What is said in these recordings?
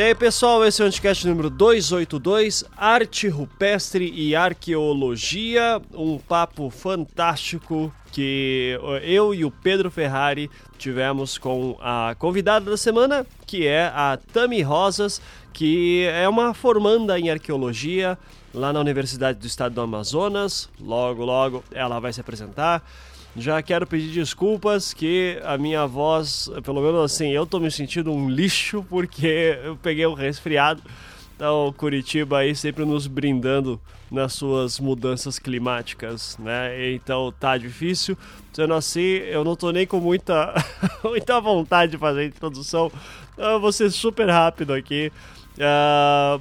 E aí, pessoal, esse é o Anticast número 282, Arte Rupestre e Arqueologia, um papo fantástico que eu e o Pedro Ferrari tivemos com a convidada da semana, que é a Tami Rosas, que é uma formanda em arqueologia lá na Universidade do Estado do Amazonas. Logo, logo ela vai se apresentar. Já quero pedir desculpas que a minha voz, pelo menos assim, eu tô me sentindo um lixo porque eu peguei um resfriado. Então, Curitiba aí sempre nos brindando nas suas mudanças climáticas, né? Então tá difícil. Sendo assim, eu não tô nem com muita, muita vontade de fazer a introdução. Então, eu vou ser super rápido aqui. Uh,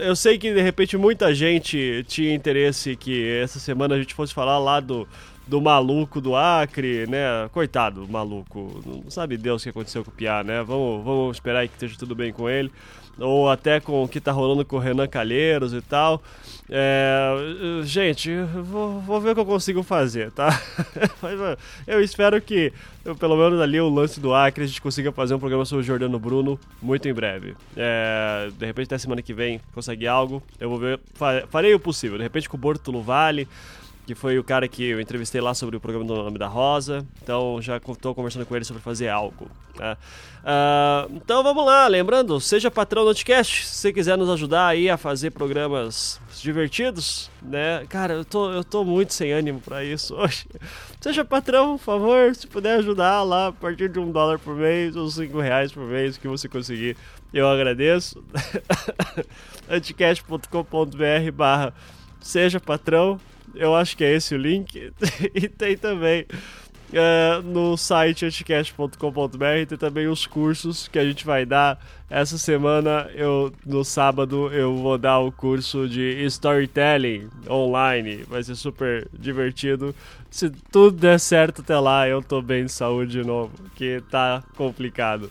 eu sei que de repente muita gente tinha interesse que essa semana a gente fosse falar lá do do maluco do Acre, né? Coitado, maluco. Não sabe Deus o que aconteceu com o Piá, né? Vamos, vamos esperar que esteja tudo bem com ele. Ou até com o que tá rolando com o Renan Calheiros e tal. É, gente, vou, vou, ver o que eu consigo fazer, tá? Eu espero que, pelo menos ali, o lance do Acre, a gente consiga fazer um programa sobre o Jordano Bruno muito em breve. É, de repente, até semana que vem, consegue algo. Eu vou ver, farei o possível. De repente, com o Bortolo Vale que foi o cara que eu entrevistei lá sobre o programa do Nome da Rosa. Então já estou conversando com ele sobre fazer algo. Né? Uh, então vamos lá, lembrando, seja patrão do Anticast, se quiser nos ajudar aí a fazer programas divertidos, né? Cara, eu tô, eu tô muito sem ânimo para isso hoje. Seja patrão, por favor, se puder ajudar lá a partir de um dólar por mês ou cinco reais por mês que você conseguir, eu agradeço. anticast.com.br barra seja patrão eu acho que é esse o link. e tem também é, no site anticast.com.br tem também os cursos que a gente vai dar. Essa semana, eu no sábado, eu vou dar o curso de storytelling online. Vai ser super divertido. Se tudo der certo até lá, eu tô bem de saúde de novo, que tá complicado.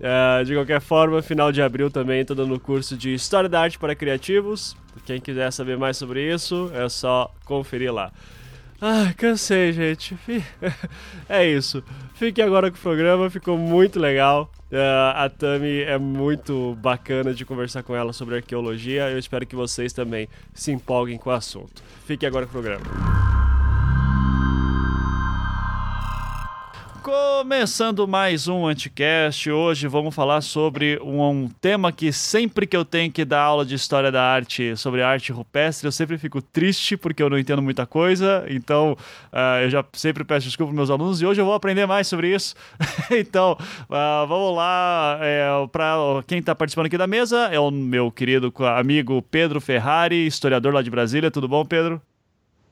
Uh, de qualquer forma, final de abril também estou dando curso de História da Arte para Criativos. Quem quiser saber mais sobre isso, é só conferir lá. Ah, cansei, gente. É isso. Fique agora com o programa, ficou muito legal. Uh, a Tami é muito bacana de conversar com ela sobre arqueologia. Eu espero que vocês também se empolguem com o assunto. Fique agora com o programa. Começando mais um Anticast, hoje vamos falar sobre um, um, tema que sempre que eu tenho que dar aula de História da Arte, sobre arte rupestre, eu sempre fico triste porque eu não entendo muita coisa, então uh, eu já sempre peço desculpa para meus alunos e hoje eu vou aprender mais sobre isso. então, uh, vamos lá, é, para quem está participando aqui da mesa, é o meu querido amigo Pedro Ferrari, historiador lá de Brasília, tudo bom Pedro?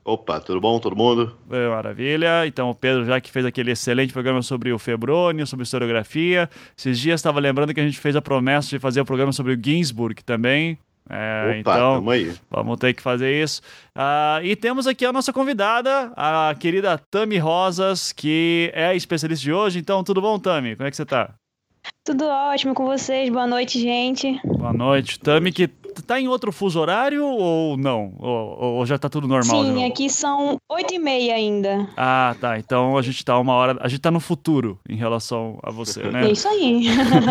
Opa, tudo bom, todo mundo? É, maravilha. Então, o Pedro, já que fez aquele excelente programa sobre o Febrônio, sobre historiografia, esses dias estava lembrando que a gente fez a promessa de fazer o um programa sobre o Ginsburg também. É, Opa, então, aí. vamos ter que fazer isso. Uh, e temos aqui a nossa convidada, a querida Tami Rosas, que é a especialista de hoje. Então, tudo bom, Tami? Como é que você está? Tudo ótimo com vocês. Boa noite, gente. Boa noite. Tami, que tá em outro fuso horário ou não? Ou, ou já tá tudo normal? Sim, aqui são oito e meia ainda. Ah, tá. Então a gente tá uma hora. A gente tá no futuro em relação a você, né? É isso aí.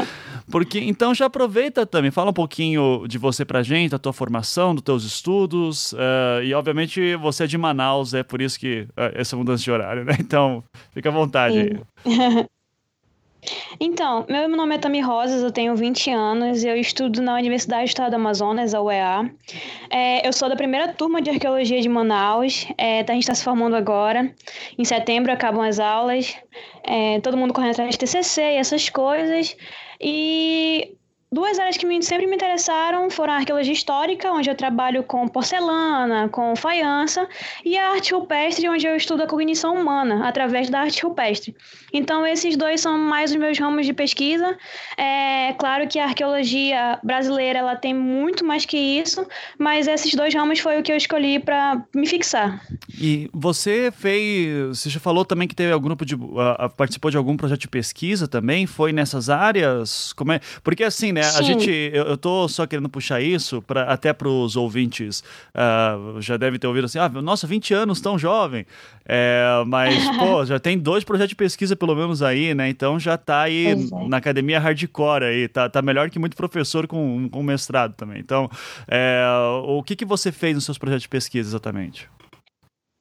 Porque então já aproveita também, fala um pouquinho de você pra gente, da tua formação, dos teus estudos. Uh, e obviamente você é de Manaus, é por isso que uh, essa mudança de horário, né? Então, fica à vontade Sim. aí. Então, meu nome é Tami Rosas, eu tenho 20 anos, eu estudo na Universidade do Estado do Amazonas, a UEA. É, eu sou da primeira turma de arqueologia de Manaus, é, a gente está se formando agora. Em setembro acabam as aulas, é, todo mundo correndo atrás de TCC e essas coisas. E Duas áreas que sempre me interessaram foram a arqueologia histórica, onde eu trabalho com porcelana, com faiança, e a arte rupestre, onde eu estudo a cognição humana através da arte rupestre. Então, esses dois são mais os meus ramos de pesquisa. É claro que a arqueologia brasileira ela tem muito mais que isso, mas esses dois ramos foi o que eu escolhi para me fixar. E você fez, você já falou também que teve algum grupo de uh, participou de algum projeto de pesquisa também? Foi nessas áreas? Como é? Porque assim, né? Sim. A gente, eu, eu tô só querendo puxar isso para até para os ouvintes uh, já devem ter ouvido assim, ah, nossa, 20 anos tão jovem. É, mas, pô, já tem dois projetos de pesquisa pelo menos aí, né? Então já tá aí é. na academia hardcore aí, tá, tá melhor que muito professor com, com mestrado também. Então, é, o que, que você fez nos seus projetos de pesquisa exatamente?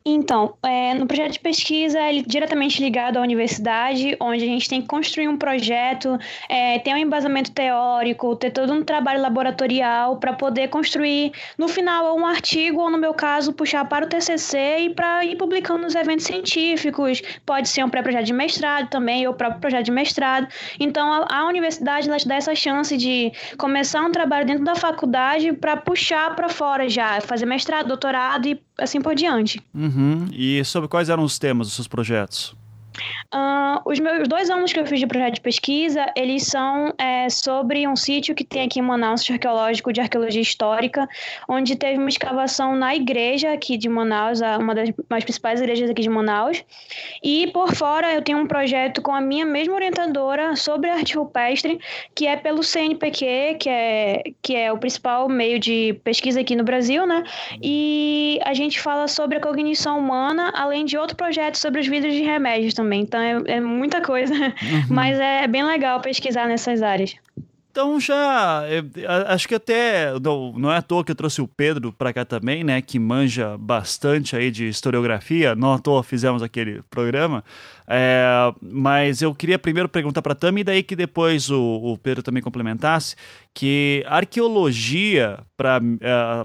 Então, é, no projeto de pesquisa é diretamente ligado à universidade, onde a gente tem que construir um projeto, é, ter um embasamento teórico, ter todo um trabalho laboratorial para poder construir, no final, um artigo, ou no meu caso, puxar para o TCC e para ir publicando nos eventos científicos. Pode ser um pré-projeto de mestrado também, ou próprio projeto de mestrado. Então, a, a universidade ela te dá essa chance de começar um trabalho dentro da faculdade para puxar para fora já, fazer mestrado, doutorado e assim por diante. Uhum. E sobre quais eram os temas dos seus projetos? Uh, os meus dois anos que eu fiz de projeto de pesquisa, eles são é, sobre um sítio que tem aqui em Manaus, um arqueológico de arqueologia histórica, onde teve uma escavação na igreja aqui de Manaus, uma das mais principais igrejas aqui de Manaus. E por fora eu tenho um projeto com a minha mesma orientadora sobre arte rupestre, que é pelo CNPq, que é, que é o principal meio de pesquisa aqui no Brasil, né? E a gente fala sobre a cognição humana, além de outro projeto sobre os vidros de remédios também também, então é, é muita coisa. Uhum. Mas é bem legal pesquisar nessas áreas. Então já, acho que até, não, é à toa que eu trouxe o Pedro para cá também, né, que manja bastante aí de historiografia, não à toa fizemos aquele programa, é, mas eu queria primeiro perguntar para a Tami e daí que depois o, o, Pedro também complementasse, que arqueologia, para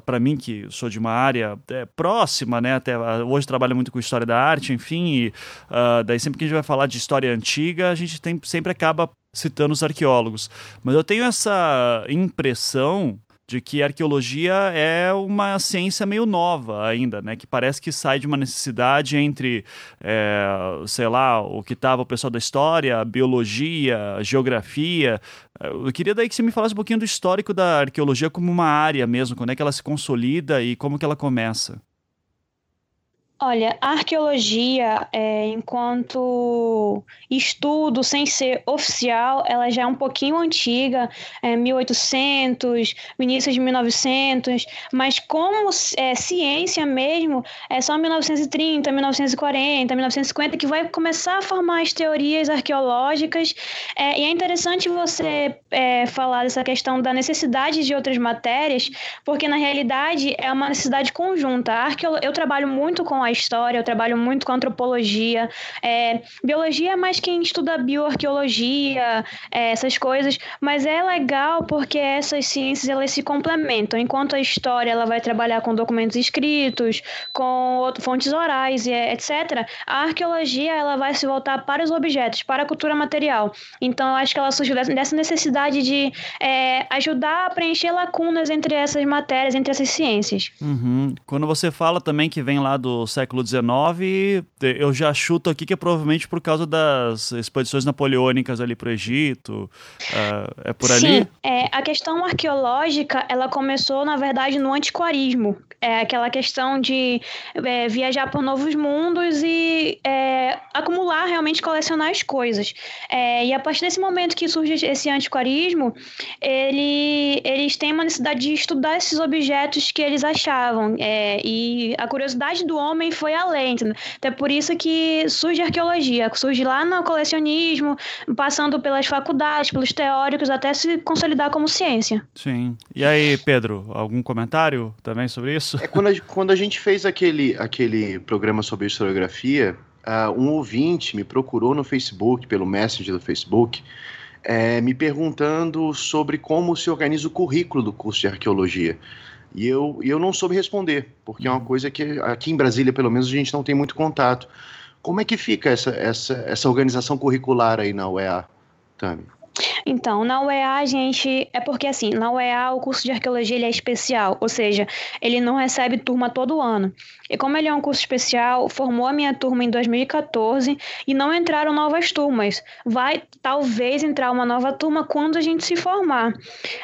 é, mim, que sou de uma área é, próxima, né, até hoje trabalho muito com história da arte, enfim, e, uh, daí sempre que a gente vai falar de história antiga, a gente tem, sempre acaba citando os arqueólogos. Mas eu tenho essa impressão de que a arqueologia é uma ciência meio nova ainda, né? Que parece que sai de uma necessidade entre, é, sei lá, o que estava o pessoal da história, biologia, geografia. Eu queria daí que você me falasse um pouquinho do histórico da arqueologia como uma área mesmo, quando é que ela se consolida e como que ela começa. Olha, a arqueologia, é, enquanto estudo sem ser oficial, ela já é um pouquinho antiga, é, 1800, início de 1900, mas como é, ciência mesmo, é só 1930, 1940, 1950 que vai começar a formar as teorias arqueológicas. É, e é interessante você é, falar dessa questão da necessidade de outras matérias, porque na realidade é uma necessidade conjunta. Eu trabalho muito com a história, eu trabalho muito com antropologia. É, biologia é mais quem estuda bioarqueologia, é, essas coisas, mas é legal porque essas ciências elas se complementam. Enquanto a história ela vai trabalhar com documentos escritos, com fontes orais e etc., a arqueologia ela vai se voltar para os objetos, para a cultura material. Então, eu acho que ela surgiu dessa necessidade de é, ajudar a preencher lacunas entre essas matérias, entre essas ciências. Uhum. Quando você fala também que vem lá do século XIX, eu já chuto aqui que é provavelmente por causa das expedições napoleônicas ali para o Egito. Uh, é por Sim, ali? Sim, é, a questão arqueológica ela começou, na verdade, no antiquarismo. É aquela questão de é, viajar por novos mundos e é, acumular, realmente colecionar as coisas. É, e a partir desse momento que surge esse antiquarismo, ele, eles têm uma necessidade de estudar esses objetos que eles achavam. É, e a curiosidade do homem foi além. Então é por isso que surge a arqueologia. Surge lá no colecionismo, passando pelas faculdades, pelos teóricos, até se consolidar como ciência. Sim. E aí, Pedro, algum comentário também sobre isso? É quando a, quando a gente fez aquele, aquele programa sobre historiografia, uh, um ouvinte me procurou no Facebook, pelo Messenger do Facebook, é, me perguntando sobre como se organiza o currículo do curso de arqueologia. E eu, eu não soube responder, porque é uma uhum. coisa que aqui em Brasília, pelo menos, a gente não tem muito contato. Como é que fica essa, essa, essa organização curricular aí na UEA, Tami? Então, na UEA, a gente. É porque, assim, na UEA, o curso de arqueologia ele é especial, ou seja, ele não recebe turma todo ano. E como ele é um curso especial, formou a minha turma em 2014 e não entraram novas turmas. Vai talvez entrar uma nova turma quando a gente se formar.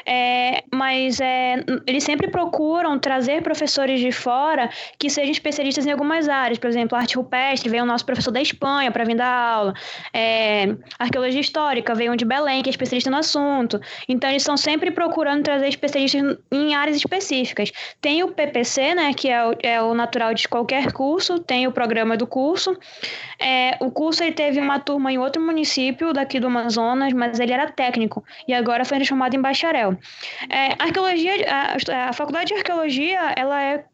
É, mas é, eles sempre procuram trazer professores de fora que sejam especialistas em algumas áreas. Por exemplo, arte rupestre, veio o nosso professor da Espanha para vir dar aula. É, arqueologia histórica, veio um de Belém, que é especialista especialista no assunto. Então, eles estão sempre procurando trazer especialistas em áreas específicas. Tem o PPC, né, que é o, é o natural de qualquer curso, tem o programa do curso. É, o curso ele teve uma turma em outro município daqui do Amazonas, mas ele era técnico e agora foi transformado em bacharel. É, arqueologia, a, a faculdade de arqueologia, ela é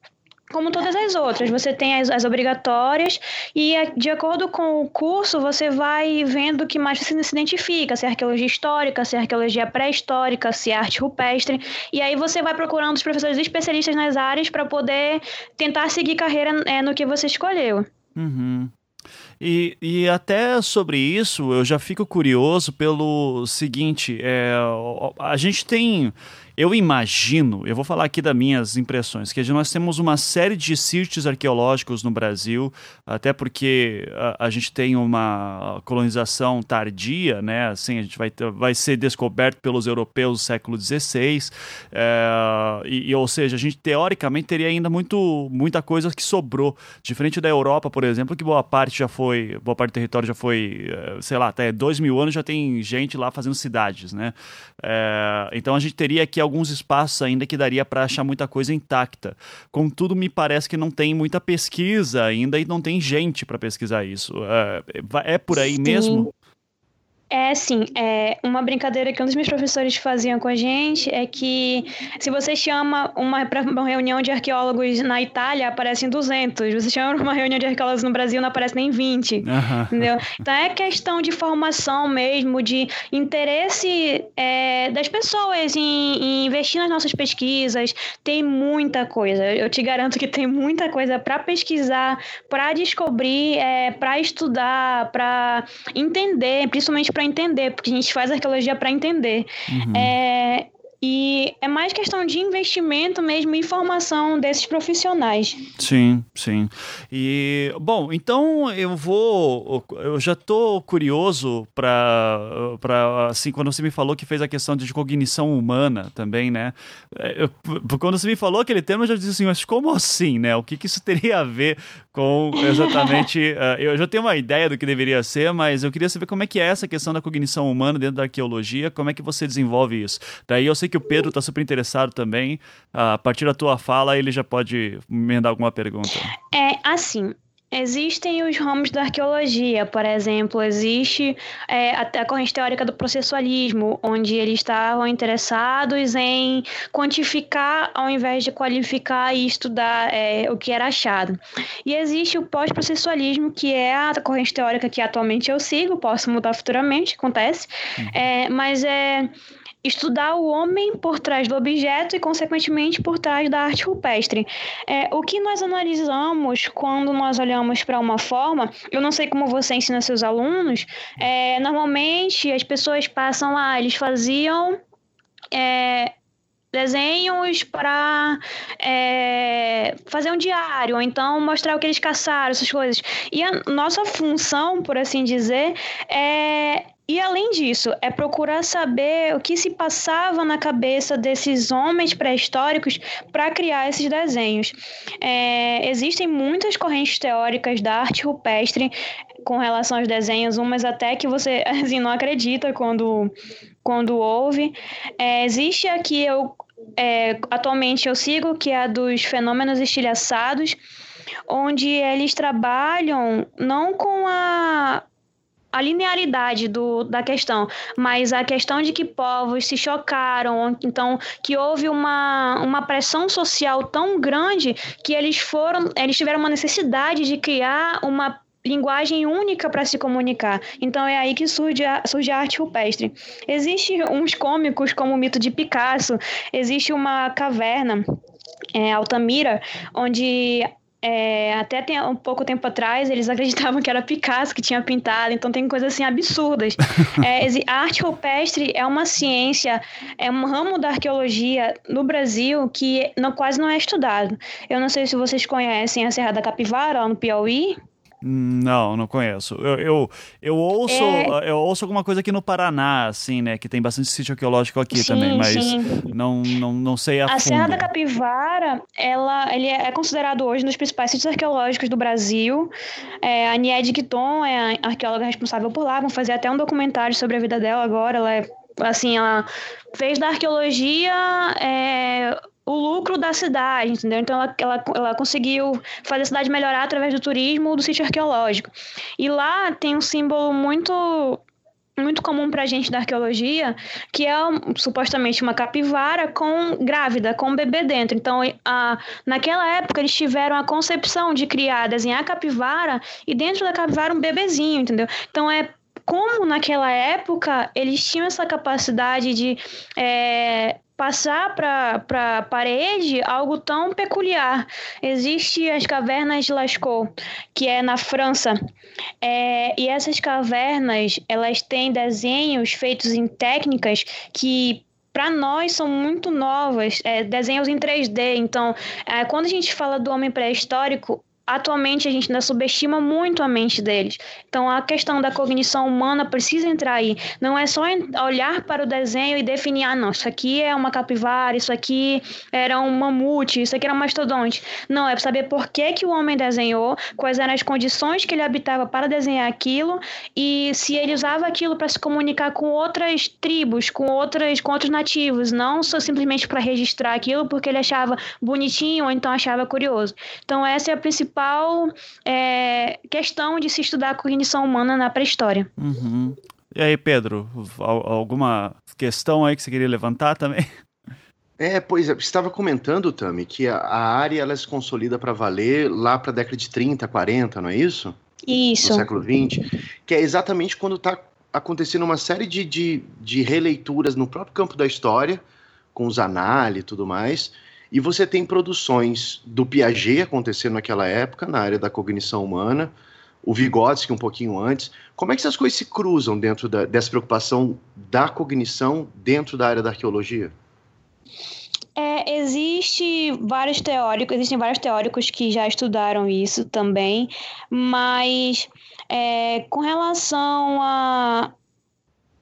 como todas as outras. Você tem as, as, obrigatórias e, é, de acordo com o curso, você vai vendo o que mais você se identifica, se é arqueologia histórica, se é arqueologia pré-histórica, se é arte rupestre. E aí você vai procurando os professores especialistas nas áreas para poder tentar seguir carreira é, no que você escolheu. Uhum. E, e até sobre isso, eu já fico curioso pelo seguinte: é, a gente tem eu imagino, eu vou falar aqui das minhas impressões, que nós temos uma série de sítios arqueológicos no Brasil, até porque a, a gente tem uma colonização tardia, né? Assim, a gente vai, vai ser descoberto pelos europeus do século XVI, é, e, e, ou seja, a gente teoricamente teria ainda muito, muita coisa que sobrou, diferente da Europa, por exemplo, que boa parte já foi, boa parte do território já foi, eh, sei lá, até dois mil anos já tem gente lá fazendo cidades, né? É, então a gente teria que alguns espaços ainda que daria para achar muita coisa intacta. Contudo, me parece que não tem muita pesquisa ainda e não tem gente para pesquisar isso. É, é por aí Sim. mesmo? É, sim. É, uma brincadeira que um dos meus professores faziam com a gente é que se você chama uma, para uma reunião de arqueólogos na Itália, aparecem 200. Você chama uma reunião de arqueólogos no Brasil, não aparece nem 20. Uhum. Entendeu? Então é questão de formação mesmo, de interesse é, das pessoas em, em, investir nas nossas pesquisas. Tem muita coisa. Eu te garanto que tem muita coisa para pesquisar, para descobrir, é, para estudar, para entender, principalmente para entender, porque a gente faz arqueologia para entender. Uhum. É, e é mais questão de investimento mesmo e formação desses profissionais. Sim, sim. E, bom, então eu vou. Eu já estou curioso para. Assim, quando você me falou que fez a questão de cognição humana também, né? É, eu, quando você me falou aquele termo, eu já disse assim, mas como assim, né? O que, que isso teria a ver com exatamente. uh, eu já tenho uma ideia do que deveria ser, mas eu queria saber como é que é essa questão da cognição humana dentro da arqueologia, como é que você desenvolve isso. Daí eu sei que que o Pedro está super interessado também. A partir da tua fala, ele já pode emendar alguma pergunta. É, assim, Existem os ramos da arqueologia, por exemplo, existe é, a, corrente teórica do processualismo, onde eles estavam interessados em quantificar ao invés de qualificar e estudar é, o que era achado. E existe o pós-processualismo, que é a corrente teórica que atualmente eu sigo, posso mudar futuramente, acontece, uhum. é, mas é estudar o homem por trás do objeto e, consequentemente, por trás da arte rupestre. É, o que nós analisamos quando nós olhamos para uma forma, eu não sei como você ensina seus alunos, é, normalmente as pessoas passam lá, eles faziam. É, desenhos para é, fazer um diário, ou então mostrar o que eles caçaram, essas coisas. E a nossa função, por assim dizer, é e além disso, é procurar saber o que se passava na cabeça desses homens pré-históricos para criar esses desenhos. É, existem muitas correntes teóricas da arte rupestre com relação aos desenhos, umas até que você assim, não acredita quando, quando ouve. É, existe aqui, eu, é, atualmente eu sigo, que é a dos fenômenos estilhaçados, onde eles trabalham não com a a linearidade do, da questão, mas a questão de que povos se chocaram, então que houve uma, uma pressão social tão grande que eles foram, eles tiveram uma necessidade de criar uma linguagem única para se comunicar. Então é aí que surge a, surge a arte rupestre. Existem uns cômicos como o mito de Picasso, existe uma caverna é, Altamira, onde é, até tem, um pouco tempo atrás, eles acreditavam que era Picasso que tinha pintado, então tem coisas assim absurdas. é, a arte rupestre é uma ciência, é um ramo da arqueologia no Brasil que não, quase não é estudado. Eu não sei se vocês conhecem a Serra da Capivara, no Piauí. Não, não conheço. Eu, eu, eu ouço é... eu ouço alguma coisa aqui no Paraná, assim, né? Que tem bastante sítio arqueológico aqui sim, também, mas não, não, não sei a, a fundo. Serra da Capivara, ela, ele é considerado hoje um dos principais sítios arqueológicos do Brasil. É, a Niede Guiton é a arqueóloga responsável por lá. Vamos fazer até um documentário sobre a vida dela agora. Ela é assim, ela fez da arqueologia é, o lucro da cidade, entendeu? Então ela, ela, ela conseguiu fazer a cidade melhorar através do turismo do sítio arqueológico. E lá tem um símbolo muito muito comum para gente da arqueologia, que é supostamente uma capivara com grávida, com um bebê dentro. Então, a, naquela época, eles tiveram a concepção de criar, desenhar a capivara e dentro da capivara um bebezinho, entendeu? Então, é como naquela época eles tinham essa capacidade de é, passar para a parede algo tão peculiar. Existe as cavernas de Lascaux, que é na França, é, e essas cavernas elas têm desenhos feitos em técnicas que para nós são muito novas, é, desenhos em 3D. Então, é, quando a gente fala do homem pré-histórico, atualmente a gente ainda subestima muito a mente deles. Então a questão da cognição humana precisa entrar aí. Não é só olhar para o desenho e definir, ah, não, isso aqui é uma capivara, isso aqui era um mamute, isso aqui era um mastodonte. Não, é saber por que, que o homem desenhou, quais eram as condições que ele habitava para desenhar aquilo e se ele usava aquilo para se comunicar com outras tribos, com outras com outros nativos, não só simplesmente para registrar aquilo porque ele achava bonitinho ou então achava curioso. Então essa é a principal principal é, questão de se estudar a cognição humana na pré-história. Uhum. E aí, Pedro, alguma questão aí que você queria levantar também? É, pois é, você estava comentando, Tami, que a, a área ela se consolida para valer lá para a década de 30, 40, não é isso? Isso. No século 20, que é exatamente quando está acontecendo uma série de, de, de releituras no próprio campo da história, com os análises e tudo mais, e você tem produções do Piaget acontecendo naquela época, na área da cognição humana, o Vygotsky um pouquinho antes. Como é que essas coisas se cruzam dentro da, dessa preocupação da cognição dentro da área da arqueologia? É, existe vários teóricos, existem vários teóricos que já estudaram isso também, mas é, com relação a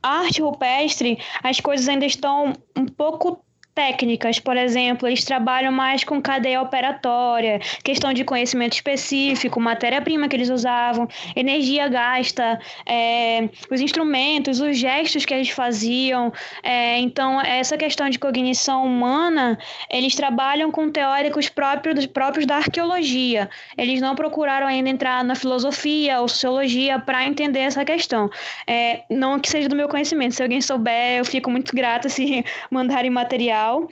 arte rupestre, as coisas ainda estão um pouco técnicas, por exemplo, eles trabalham mais com cadeia operatória, questão de conhecimento específico, matéria-prima que eles usavam, energia gasta, é, os instrumentos, os gestos que eles faziam. É, então, essa questão de cognição humana, eles trabalham com teóricos próprios, próprios da arqueologia. Eles não procuraram ainda entrar na filosofia ou sociologia para entender essa questão. É, não que seja do meu conhecimento, se alguém souber, eu fico muito grata se mandarem material legal.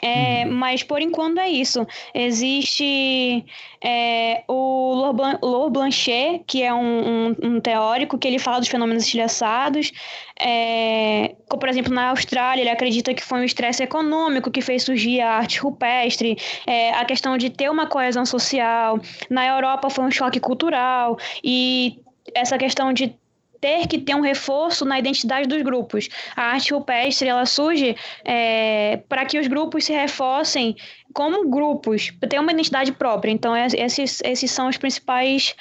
É, uhum. Mas por enquanto é isso. Existe é, o Laure Blanchet, que é um, um, um, teórico que ele fala dos fenômenos estilhaçados. É, como, por exemplo, na Austrália, ele acredita que foi um estresse econômico que fez surgir a arte rupestre, é, a questão de ter uma coesão social. Na Europa foi um choque cultural e essa questão de ter que ter um reforço na identidade dos grupos. A arte rupestre ela surge é, para que os grupos se reforcem como grupos, ter uma identidade própria. Então, esses, esses são os principais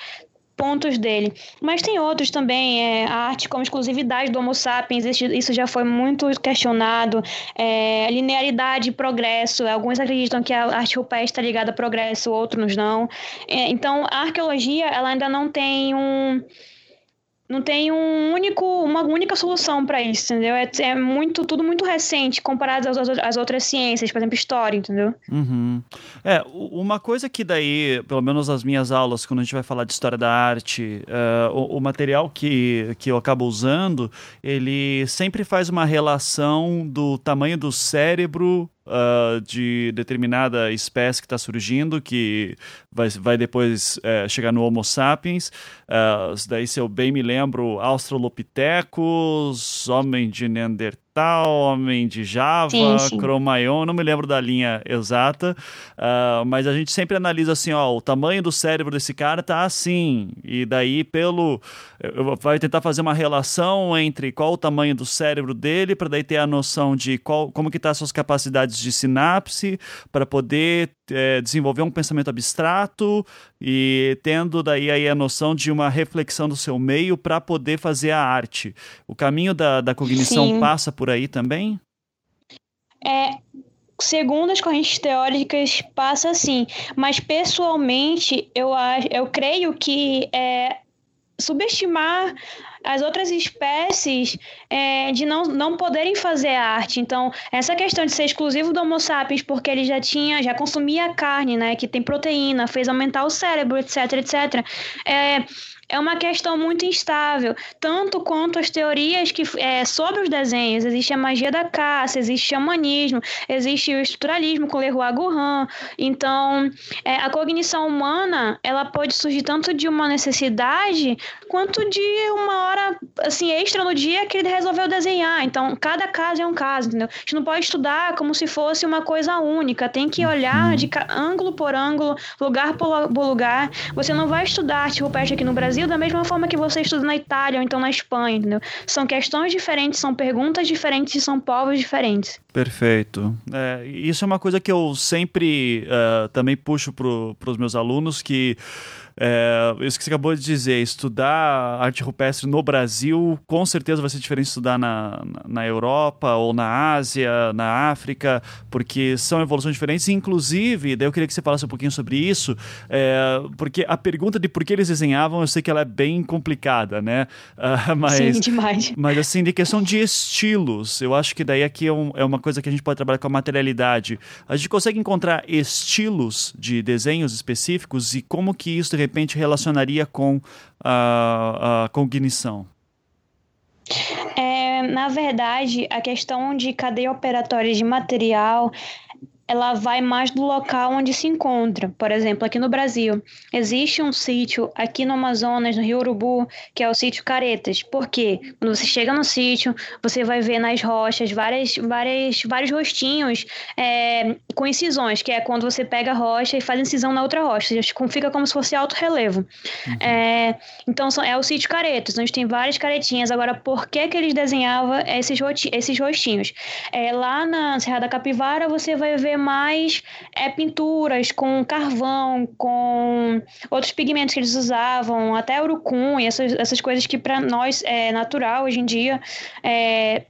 pontos dele. Mas tem outros também, é, a arte como exclusividade do Homo sapiens, isso já foi muito questionado, é, linearidade e progresso, alguns acreditam que a arte rupestre está ligada a progresso, outros não. É, então, a arqueologia, ela ainda não tem um não tem um único, uma única solução para isso, entendeu? É, é, muito, tudo muito recente comparado às, às, outras ciências, por exemplo, história, entendeu? Uhum. É, uma coisa que daí, pelo menos nas minhas aulas, quando a gente vai falar de história da arte, uh, o, o, material que, que eu acabo usando, ele sempre faz uma relação do tamanho do cérebro Uh, de determinada espécie que está surgindo, que vai, vai depois uh, chegar no Homo sapiens. Uh, daí, se eu bem me lembro, Australopithecus, homem de Neandertal tal, Homem de Java, sim, sim. Não me lembro da linha exata, uh, mas a gente sempre analisa assim, ó, o tamanho do cérebro desse cara tá assim, e daí pelo vai tentar fazer uma relação entre qual o tamanho do cérebro dele para daí ter a noção de qual como que tá as suas capacidades de sinapse para poder é, desenvolver um pensamento abstrato e tendo daí aí a noção de uma reflexão do seu meio para poder fazer a arte. O caminho da, da cognição Sim. passa por aí também? É, segundo as correntes teóricas, passa sim. Mas pessoalmente, eu, eu creio que é, subestimar as outras espécies é, de não, não poderem fazer arte. Então, essa questão de ser exclusivo do Homo sapiens, porque ele já tinha, já consumia carne, né, que tem proteína, fez aumentar o cérebro, etc, etc. É, é uma questão muito instável, tanto quanto as teorias que é, sobre os desenhos. Existe a magia da caça, existe o xamanismo, existe o estruturalismo com Leroy Gourand. Então, é, a cognição humana, ela pode surgir tanto de uma necessidade quanto de uma hora assim extra no dia que ele resolveu desenhar. Então, cada caso é um caso, entendeu? A gente não pode estudar como se fosse uma coisa única, tem que olhar de ângulo por ângulo, lugar por lugar. Você não vai estudar arte rupestre aqui no Brasil Brasil da mesma forma que você estuda na Itália ou então na Espanha, entendeu? São questões diferentes, são perguntas diferentes e são povos diferentes. Perfeito. É, isso é uma coisa que eu sempre uh, também puxo para os meus alunos, que é, isso que você acabou de dizer, estudar arte rupestre no Brasil com certeza vai ser diferente de estudar na, na Europa ou na Ásia, na África, porque são evoluções diferentes. Inclusive, daí eu queria que você falasse um pouquinho sobre isso, é, porque a pergunta de por que eles desenhavam, eu sei que ela é bem complicada, né? Uh, mas, Sim, demais. Mas assim, de questão de estilos, eu acho que daí aqui é, um, é uma coisa que a gente pode trabalhar com a materialidade. A gente consegue encontrar estilos de desenhos específicos e como que isso de repente relacionaria com a, a cognição? É, na verdade, a questão de cadeia operatória de material ela vai mais do local onde se encontra. Por exemplo, aqui no Brasil, existe um sítio aqui no Amazonas, no Rio Urubu, que é o sítio Caretas. Por quê? Quando você chega no sítio, você vai ver nas rochas várias, várias, vários rostinhos é, com incisões, que é quando você pega a rocha e faz incisão na outra rocha. Fica como se fosse alto relevo. Uhum. É, então, é o sítio Caretas, onde tem várias caretinhas. Agora, por que, que eles desenhavam esses, esses rostinhos? É, lá na Serra da Capivara, você vai ver mais é, pinturas com carvão, com outros pigmentos que eles usavam, até urucum e essas, essas coisas que para nós é natural hoje em dia. É,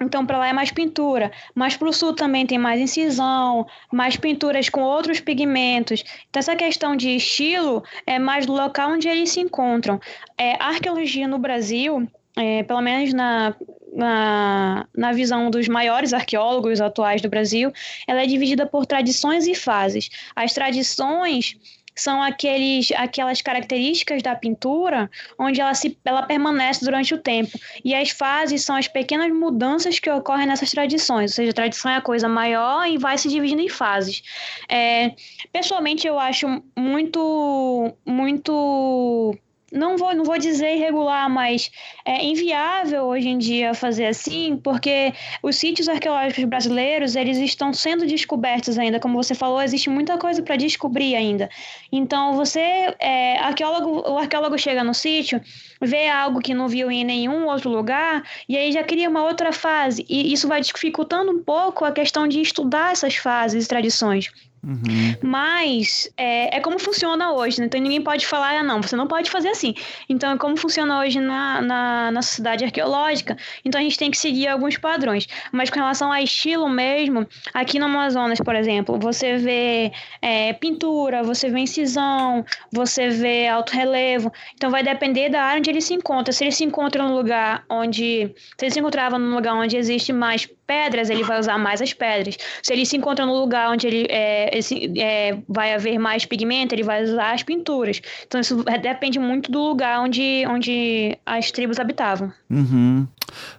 então, para lá é mais pintura. Mas para o sul também tem mais incisão, mais pinturas com outros pigmentos. Então, essa questão de estilo é mais do local onde eles se encontram. É, a arqueologia no Brasil, é, pelo menos na, na, na visão dos maiores arqueólogos atuais do Brasil, ela é dividida por tradições e fases. As tradições são aqueles, aquelas características da pintura onde ela, se, ela permanece durante o tempo. E as fases são as pequenas mudanças que ocorrem nessas tradições. Ou seja, a tradição é a coisa maior e vai se dividindo em fases. É, pessoalmente, eu acho muito, muito não vou, não vou dizer irregular, mas é inviável hoje em dia fazer assim, porque os sítios arqueológicos brasileiros, eles estão sendo descobertos ainda, como você falou, existe muita coisa para descobrir ainda. Então, você, é, arqueólogo, o arqueólogo chega no sítio, vê algo que não viu em nenhum outro lugar, e aí já cria uma outra fase, e isso vai dificultando um pouco a questão de estudar essas fases e tradições. Uhum. Mas é, é, como funciona hoje, né? Então ninguém pode falar, ah, não, você não pode fazer assim. Então é como funciona hoje na, na, na sociedade arqueológica. Então a gente tem que seguir alguns padrões. Mas com relação a estilo mesmo, aqui no Amazonas, por exemplo, você vê é, pintura, você vê incisão, você vê alto relevo. Então vai depender da área onde ele se encontra. Se ele se encontra num lugar onde. Se ele se encontrava num lugar onde existe mais pedras, ele vai usar mais as pedras. Se ele se encontra num lugar onde ele, é, esse, é, vai haver mais pigmento, ele vai usar as pinturas. Então isso depende muito do lugar onde, onde as tribos habitavam. Uhum.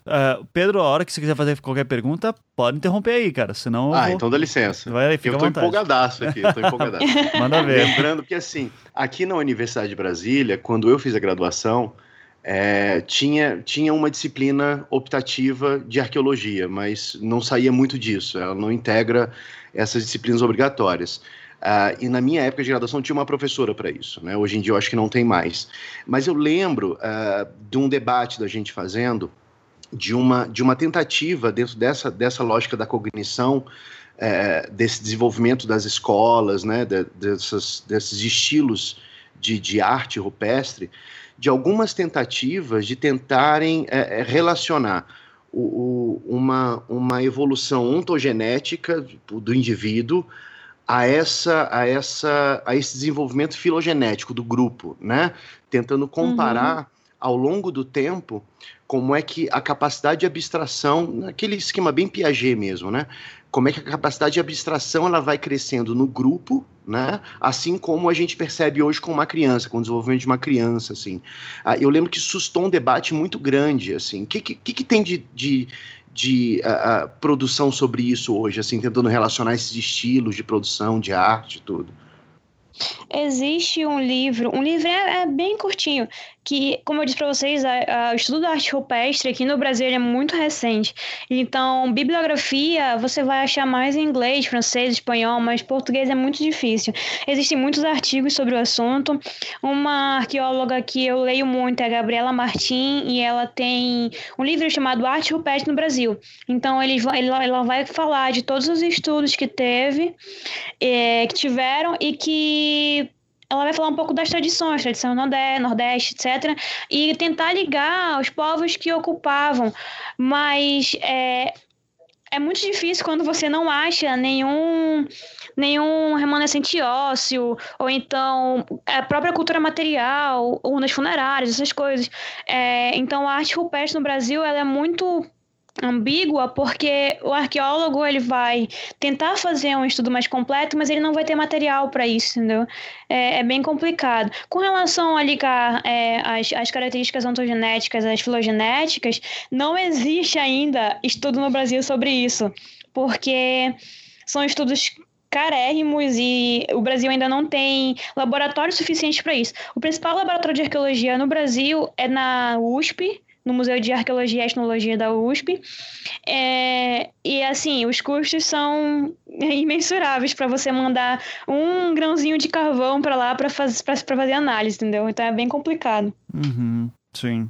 Uh, Pedro, a hora que você quiser fazer qualquer pergunta, pode interromper aí, cara. Senão. Ah, vou... então dá licença. Vai aí, fica eu tô empolgadaço aqui, eu tô empolgadaço. Manda ver. Lembrando que assim, aqui na Universidade de Brasília, quando eu fiz a graduação, é, tinha, tinha uma disciplina optativa de arqueologia, mas não saía muito disso, ela não integra essas disciplinas obrigatórias. Uh, e na minha época de graduação tinha uma professora para isso, né? hoje em dia eu acho que não tem mais. Mas eu lembro uh, de um debate da gente fazendo, de uma, de uma tentativa dentro dessa, dessa lógica da cognição, uh, desse desenvolvimento das escolas, né? De, dessas, desses estilos de, de arte rupestre, de algumas tentativas de tentarem é, é, relacionar o, o, uma, uma evolução ontogenética do indivíduo a essa a essa a esse desenvolvimento filogenético do grupo, né? Tentando comparar uhum. ao longo do tempo, como é que a capacidade de abstração, naquele esquema bem Piaget mesmo, né? Como é que a capacidade de abstração ela vai crescendo no grupo, né? Assim como a gente percebe hoje com uma criança, com o desenvolvimento de uma criança, assim. Ah, eu lembro que sustou um debate muito grande, assim. O que, que, que tem de, de de uh, produção sobre isso hoje, assim, tentando relacionar esses estilos de produção, de arte, tudo? Existe um livro, um livro é, é bem curtinho, que, como eu disse para vocês, a, a, o estudo da arte rupestre aqui no Brasil é muito recente. Então, bibliografia você vai achar mais em inglês, francês, espanhol, mas português é muito difícil. Existem muitos artigos sobre o assunto. Uma arqueóloga que eu leio muito é a Gabriela Martim, e ela tem um livro chamado Arte Rupestre no Brasil. Então, ele, ela, vai falar de todos os estudos que teve, é, que tiveram e que ela vai falar um pouco das tradições, tradição nordeste, nordeste, etc. E tentar ligar os povos que ocupavam. Mas é, é muito difícil quando você não acha nenhum nenhum remanescente ósseo, ou então a própria cultura material, urnas funerárias, essas coisas. É, então a arte rupestre no Brasil ela é muito ambígua porque o arqueólogo ele vai tentar fazer um estudo mais completo, mas ele não vai ter material para isso, entendeu? É, é, bem complicado. Com relação a ligar é, as, as características ontogenéticas às filogenéticas, não existe ainda estudo no Brasil sobre isso, porque são estudos carérrimos e o Brasil ainda não tem laboratório suficiente para isso. O principal laboratório de arqueologia no Brasil é na USP, no Museu de Arqueologia e Etnologia da USP. É, e assim, os custos são imensuráveis para você mandar um grãozinho de carvão para lá para faz, fazer análise, entendeu? Então é bem complicado. Uhum. Sim.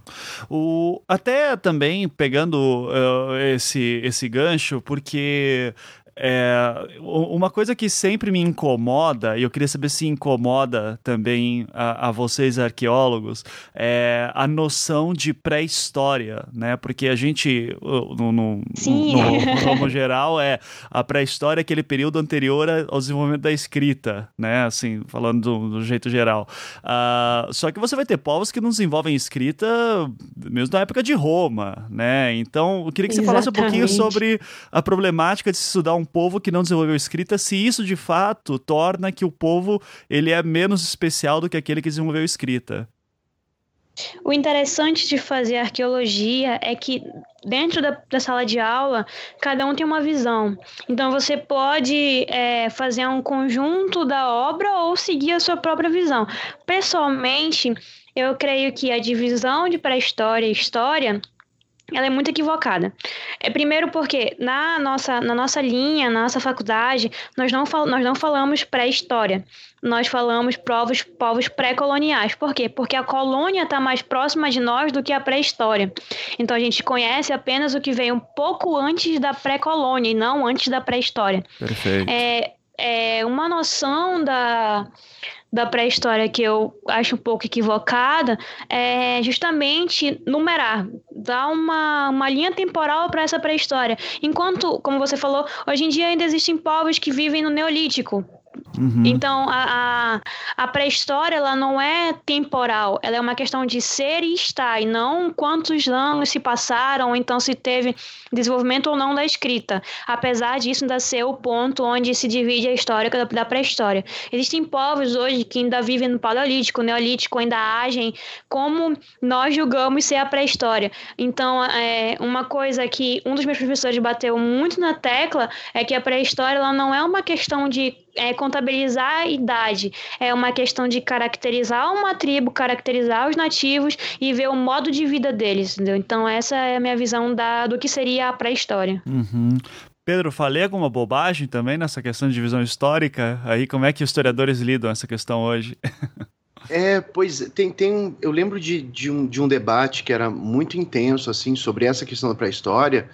O, até também pegando uh, esse, esse gancho, porque é, uma coisa que sempre me incomoda, e eu queria saber se incomoda também a, a vocês arqueólogos, é a noção de pré-história, né? Porque a gente, no, no, no, no geral, é a pré-história é aquele período anterior ao desenvolvimento da escrita, né? Assim, falando do, do jeito geral. Uh, só que você vai ter povos que não desenvolvem escrita mesmo na época de Roma, né? Então, eu queria que você Exatamente. falasse um pouquinho sobre a problemática de se estudar um povo que não desenvolveu escrita, se isso de fato torna que o povo ele é menos especial do que aquele que desenvolveu escrita. O interessante de fazer arqueologia é que dentro da, da, sala de aula, cada um tem uma visão. Então você pode é, fazer um conjunto da obra ou seguir a sua própria visão. Pessoalmente, eu creio que a divisão de pré-história e história ela é muito equivocada. É primeiro porque na nossa, na nossa linha, na nossa faculdade, nós não, fal, nós não falamos pré-história. Nós falamos povos, povos pré-coloniais. Por quê? Porque a colônia está mais próxima de nós do que a pré-história. Então a gente conhece apenas o que veio um pouco antes da pré-colônia e não antes da pré-história. Perfeito. É, é uma noção da da pré-história que eu acho um pouco equivocada é justamente numerar, dar uma, uma linha temporal para essa pré-história. Enquanto, como você falou, hoje em dia ainda existem povos que vivem no Neolítico. Uhum. Então, a, a, a pré-história ela não é temporal, ela é uma questão de ser e estar, e não quantos anos se passaram, então se teve desenvolvimento ou não da escrita. Apesar disso ainda ser o ponto onde se divide a história da, da pré-história. Existem povos hoje que ainda vivem no Paleolítico, Neolítico, ainda agem como nós julgamos ser a pré-história. Então, é, uma coisa que um dos meus professores bateu muito na tecla é que a pré-história ela não é uma questão de é, contabilizar a idade, é uma questão de caracterizar uma tribo, caracterizar os nativos e ver o modo de vida deles, entendeu? Então essa é a minha visão da, do que seria a pré-história. Uhum. Pedro, falei alguma bobagem também nessa questão de divisão histórica? Aí como é que os historiadores lidam essa questão hoje? É, pois tem, tem eu lembro de, de, um, de um debate que era muito intenso assim sobre essa questão da pré-história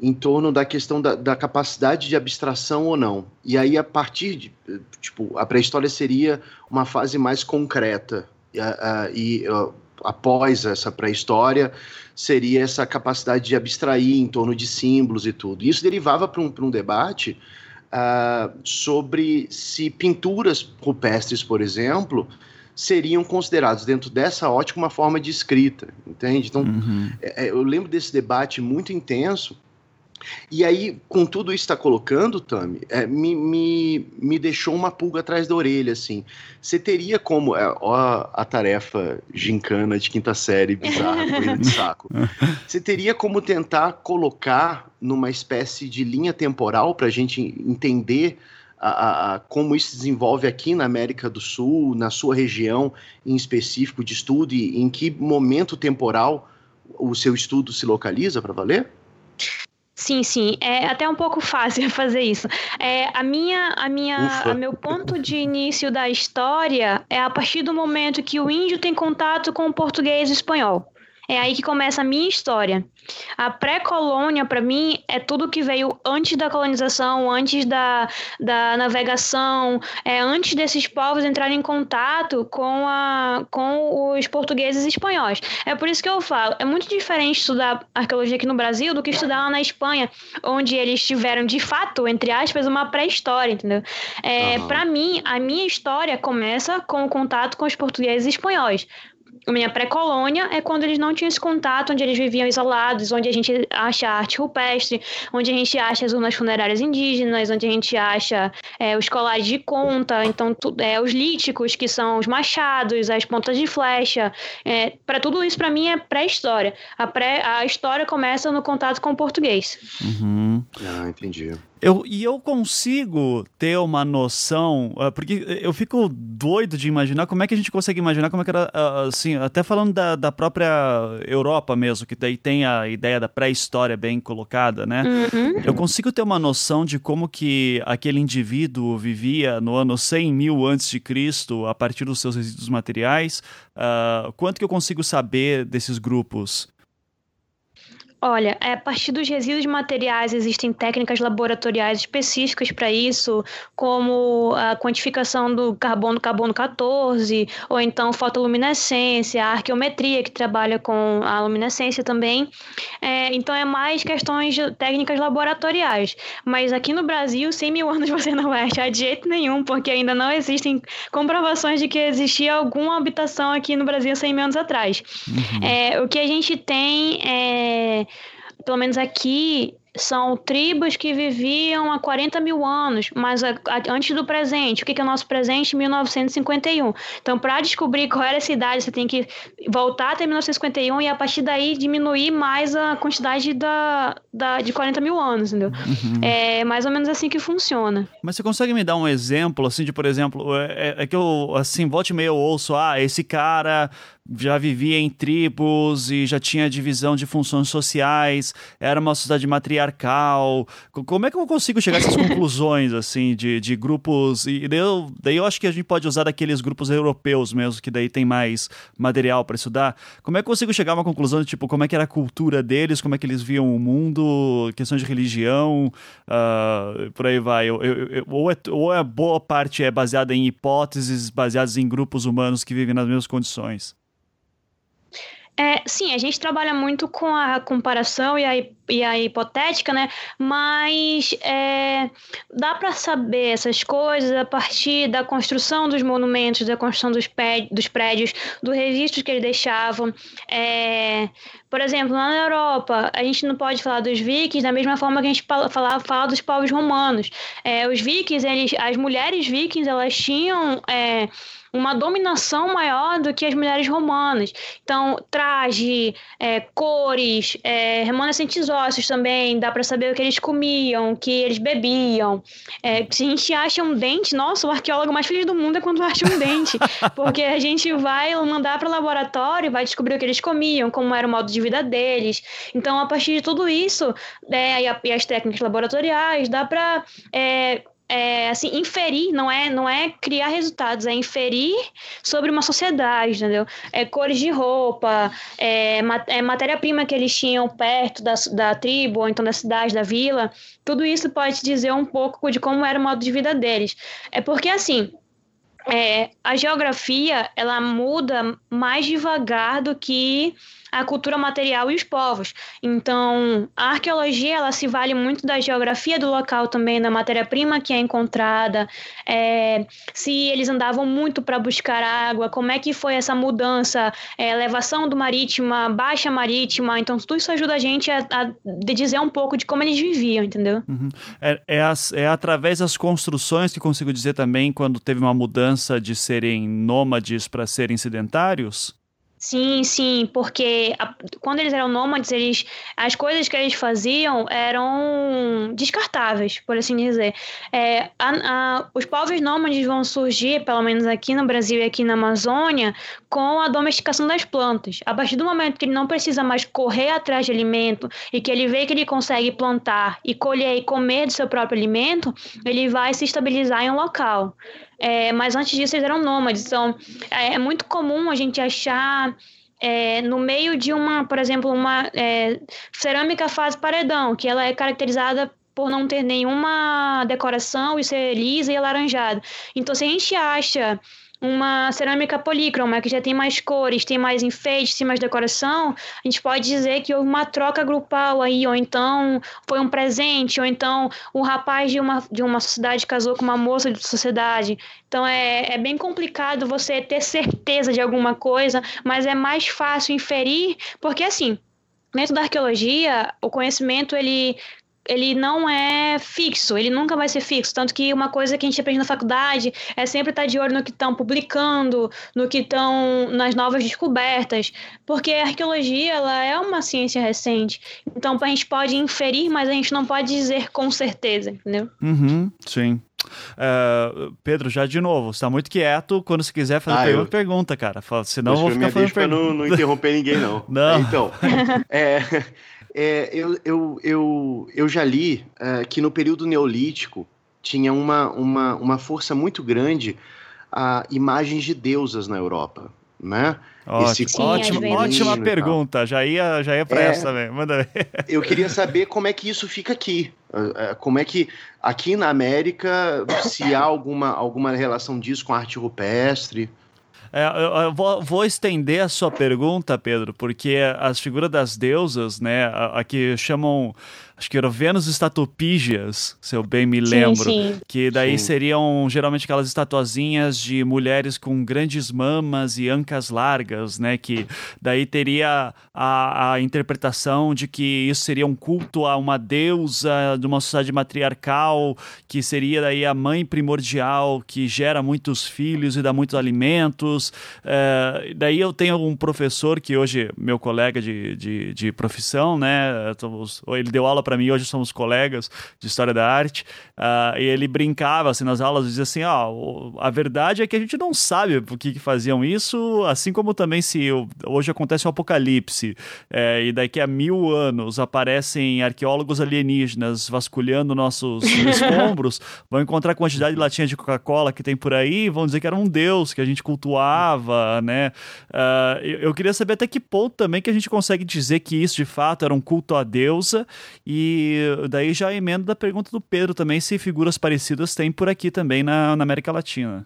em torno da questão da, da, capacidade de abstração ou não. E aí, a partir de. Tipo, a pré-história seria uma fase mais concreta. Uh, uh, e uh, após essa pré-história, seria essa capacidade de abstrair em torno de símbolos e tudo. Isso derivava para um, um debate sobre se pinturas rupestres, por exemplo, seriam considerados dentro dessa ótica uma forma de escrita, entende? Então, uhum. é, é eu lembro desse debate muito intenso e aí, com tudo isso que está colocando, Tami, é, me, me, me deixou uma pulga atrás da orelha, assim. Você teria como. É, ó, a tarefa gincana de quinta série, bizarra, corrida de saco. Você teria como tentar colocar numa espécie de linha temporal para a gente entender a, a, como isso se desenvolve aqui na América do Sul, na sua região em específico de estudo, e em que momento temporal o seu estudo se localiza para valer? Sim, sim, é até um pouco fácil fazer isso. É, a minha, a minha, a meu ponto de início da história é a partir do momento que o índio tem contato com o português e o espanhol. É aí que começa a minha história. A pré-colônia, para mim, é tudo que veio antes da colonização, antes da, da navegação, é antes desses povos entrarem em contato com, a, com os portugueses e espanhóis. É por isso que eu falo, é muito diferente estudar arqueologia aqui no Brasil do que estudar lá na Espanha, onde eles tiveram, de fato, entre aspas, uma pré-história, entendeu? É, uhum. Para mim, a minha história começa com o contato com os portugueses e espanhóis a minha pré-colônia é quando eles não tinham esse contato, onde eles viviam isolados, onde a gente acha arte rupestre, onde a gente acha as urnas funerárias indígenas, onde a gente acha é, os colares de conta, então é, os líticos, que são os machados, as pontas de flecha. É, para tudo isso, para mim, é pré-história. A, pré, a história começa no contato com o português. Uhum. Ah, entendi. Eu, e eu consigo ter uma noção, uh, porque eu fico doido de imaginar como é que a gente consegue imaginar como é que era, uh, assim, até falando da, da própria Europa mesmo, que daí tem a ideia da pré-história bem colocada, né? Uhum. Eu consigo ter uma noção de como que aquele indivíduo vivia no ano 100 mil antes de Cristo, a partir dos seus resíduos materiais. Uh, quanto que eu consigo saber desses grupos? Olha, é, a partir dos resíduos materiais existem técnicas laboratoriais específicas para isso, como a quantificação do carbono carbono 14, ou então fotoluminescência, a arqueometria, que trabalha com a luminescência também. É, então é mais questões de técnicas laboratoriais. Mas aqui no Brasil, 100 mil anos você não vai achar de jeito nenhum, porque ainda não existem comprovações de que existia alguma habitação aqui no Brasil 100 mil anos atrás. Uhum. É, o que a gente tem é pelo menos aqui, são tribos que viviam há 40 mil anos, mas a, a, antes do presente. O que, que é o nosso presente? 1951. Então, para descobrir qual era essa idade, você tem que voltar até 1951 e a partir daí diminuir mais a quantidade da, da, de 40 mil anos, entendeu? Uhum. É mais ou menos assim que funciona. Mas você consegue me dar um exemplo, assim, de, por exemplo, é, é que eu, assim, volte e meio eu ouço, ah, esse cara já vivia em tribos e já tinha divisão de funções sociais, era uma sociedade matriarcal. Como é que eu consigo chegar a essas conclusões, assim, de, de grupos? E daí eu, daí eu acho que a gente pode usar daqueles grupos europeus mesmo, que daí tem mais material para estudar. Como é que eu consigo chegar a uma conclusão de, tipo, como é que era a cultura deles, como é que eles viam o mundo, questões de religião, uh, por aí vai. Eu, eu, eu, ou, é, ou a boa parte é baseada em hipóteses baseadas em grupos humanos que vivem nas mesmas condições. É, sim, a gente trabalha muito com a comparação e a, e a hipotética, né? Mas é, dá para saber essas coisas a partir da construção dos monumentos, da construção dos, pé, dos prédios, que eles deixavam. É, por exemplo, lá na Europa, a gente não pode falar dos vikings da mesma forma que a gente fala, fala, fala dos povos romanos. É, os vikings, eles, as mulheres vikings, elas tinham é, uma dominação maior do que as mulheres romanas. Então, traje, é, cores, é, remanescentes ósseos também, dá para saber o que eles comiam, o que eles bebiam. É, se a gente acha um dente, nossa, o arqueólogo mais feliz do mundo é quando acha um dente, porque a gente vai mandar para o laboratório, vai descobrir o que eles comiam, como era o modo de vida deles. Então, a partir de tudo isso, é, e, as técnicas laboratoriais, dá para é, é, assim, inferir, não é, não é criar resultados, é inferir sobre uma sociedade, entendeu? É cores de roupa, é, é matéria-prima que eles tinham perto da, da tribo, ou então da cidade, da vila. Tudo isso pode dizer um pouco de como era o modo de vida deles. É porque, assim, é, a geografia, ela muda mais devagar do que a cultura material e os povos. Então, a arqueologia ela se vale muito da geografia do local também, da matéria-prima que é encontrada, é, se eles andavam muito para buscar água, como é que foi essa mudança, é, elevação do marítima, baixa marítima. Então, tudo isso ajuda a gente a, a dizer um pouco de como eles viviam, entendeu? Uhum. É, é, as, é através das construções que consigo dizer também quando teve uma mudança de serem nômades para serem sedentários? Sim, sim, porque a, quando eles eram nômades, eles, as coisas que eles faziam eram descartáveis, por assim dizer. É, a, a, os povos nômades vão surgir, pelo menos aqui no Brasil e aqui na Amazônia, com a domesticação das plantas. A partir do momento que ele não precisa mais correr atrás de alimento e que ele vê que ele consegue plantar e colher e comer do seu próprio alimento, ele vai se estabilizar em um local. É, mas antes disso eles eram nômades. Então é, é muito comum a gente achar é, no meio de uma, por exemplo, uma é, cerâmica faz paredão, que ela é caracterizada por não ter nenhuma decoração e ser lisa e alaranjada. Então, se a gente acha uma cerâmica polícroma, que já tem mais cores, tem mais enfeites, tem mais decoração, a gente pode dizer que houve uma troca grupal aí, ou então foi um presente, ou então o rapaz de uma, de uma sociedade casou com uma moça de sociedade. Então é, é bem complicado você ter certeza de alguma coisa, mas é mais fácil inferir, porque assim, dentro da arqueologia, o conhecimento ele ele não é fixo, ele nunca vai ser fixo. Tanto que uma coisa que a gente aprende na faculdade é sempre estar de olho no que estão publicando, no que estão nas novas descobertas, porque a arqueologia ela é uma ciência recente. Então a gente pode inferir, mas a gente não pode dizer com certeza, entendeu? Uhum, sim. Uh, Pedro, já de novo, você tá muito quieto. Quando você quiser fazer ah, pergunta, eu... pergunta, cara. Senão eu vou ficar falando pergunta. Não, não interromper ninguém, não. não. Então, é, é, eu, eu, eu, eu já li é, que no período neolítico tinha uma, uma, uma força muito grande a imagens de deusas na Europa, né? Ótimo, Sim, ótimo, ótima pergunta. Já ia, já ia para é, essa também. Manda ver. Eu queria saber como é que isso fica aqui. É, é, como é que aqui na América se há alguma, alguma relação disso com a arte rupestre? É, eu, eu vou, vou, estender a sua pergunta, Pedro, porque as figuras das deusas, né, aqui chamam acho que era Vênus Estatopígias, se eu bem me lembro. Sim, sim. Que daí sim. seriam geralmente aquelas estatuazinhas de mulheres com grandes mamas e ancas largas, né? Que daí teria a, a interpretação de que isso seria um culto a uma deusa de uma sociedade matriarcal, que seria daí a mãe primordial que gera muitos filhos e dá muitos alimentos. É, daí eu tenho um professor que hoje, meu colega de, de, de profissão, né? Ele deu aula para mim, hoje somos colegas de História da Arte, uh, e ele brincava assim nas aulas, dizia assim, ó, a verdade é que a gente não sabe por que, que faziam isso, assim como também se hoje acontece um apocalipse, é, e daqui a mil anos aparecem arqueólogos alienígenas vasculhando nossos escombros, vão encontrar a quantidade de latinha de Coca-Cola que tem por aí, vão dizer que era um deus que a gente cultuava, né? Uh, eu, eu queria saber até que ponto também que a gente consegue dizer que isso de fato era um culto à deusa e e daí já emendo da pergunta do Pedro também se figuras parecidas tem por aqui também na, na América Latina.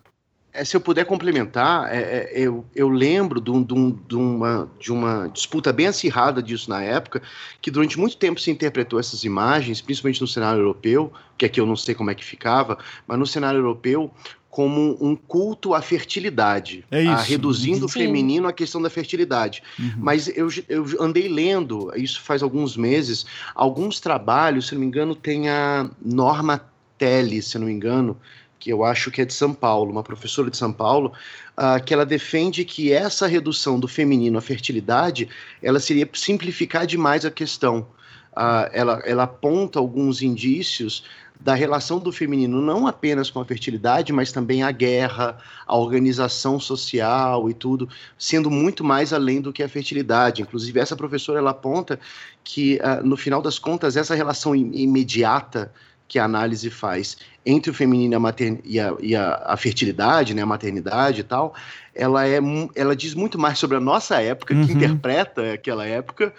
É, se eu puder complementar, é, é, eu, eu lembro de, um, de, um, de, uma, de uma disputa bem acirrada disso na época, que durante muito tempo se interpretou essas imagens, principalmente no cenário europeu, que aqui eu não sei como é que ficava, mas no cenário europeu, como um culto à fertilidade, é a reduzindo Sim. o feminino à questão da fertilidade. Uhum. Mas eu, eu andei lendo, isso faz alguns meses, alguns trabalhos, se não me engano, tem a Norma Teles, se não me engano, que eu acho que é de São Paulo, uma professora de São Paulo, uh, que ela defende que essa redução do feminino à fertilidade, ela seria simplificar demais a questão. Uh, ela, ela aponta alguns indícios da relação do feminino não apenas com a fertilidade, mas também a guerra, a organização social e tudo, sendo muito mais além do que a fertilidade. Inclusive, essa professora ela aponta que, uh, no final das contas, essa relação imediata que a análise faz entre o feminino e a, matern e a, e a, a fertilidade, né, a maternidade e tal, ela, é, ela diz muito mais sobre a nossa época, uhum. que interpreta aquela época,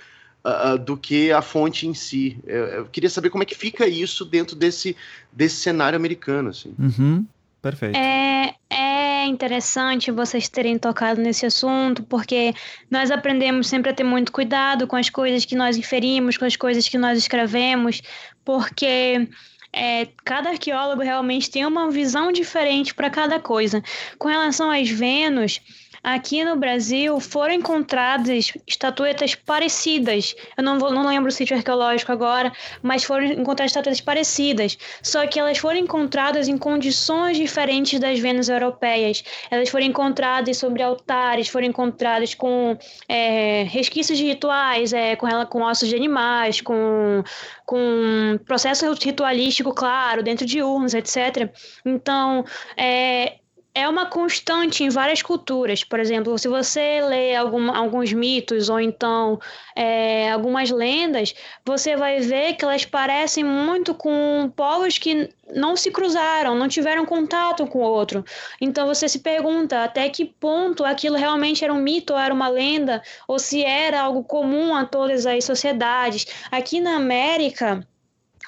uh, do que a fonte em si. Eu, eu, queria saber como é que fica isso dentro desse, desse cenário americano. Assim. Uhum. Perfeito. É, é interessante vocês terem tocado nesse assunto, porque nós aprendemos sempre a ter muito cuidado com as coisas que nós inferimos, com as coisas que nós escrevemos, porque é, cada arqueólogo realmente tem uma visão diferente para cada coisa. Com relação às Vênus, aqui no Brasil foram encontradas estatuetas parecidas. Eu não, vou, não lembro o sítio arqueológico agora, mas foram encontradas estatuetas parecidas. Só que elas foram encontradas em condições diferentes das Vênus europeias. Elas foram encontradas sobre altares, foram encontradas com é, resquícios de rituais, é, com, ela, com ossos de animais, com, com processo ritualístico, claro, dentro de urnas, etc. Então, é, é uma constante em várias culturas. Por exemplo, se você lê algum, alguns mitos ou então é, algumas lendas, você vai ver que elas parecem muito com povos que não se cruzaram, não tiveram contato com o outro. Então você se pergunta até que ponto aquilo realmente era um mito ou era uma lenda, ou se era algo comum a todas as sociedades. Aqui na América,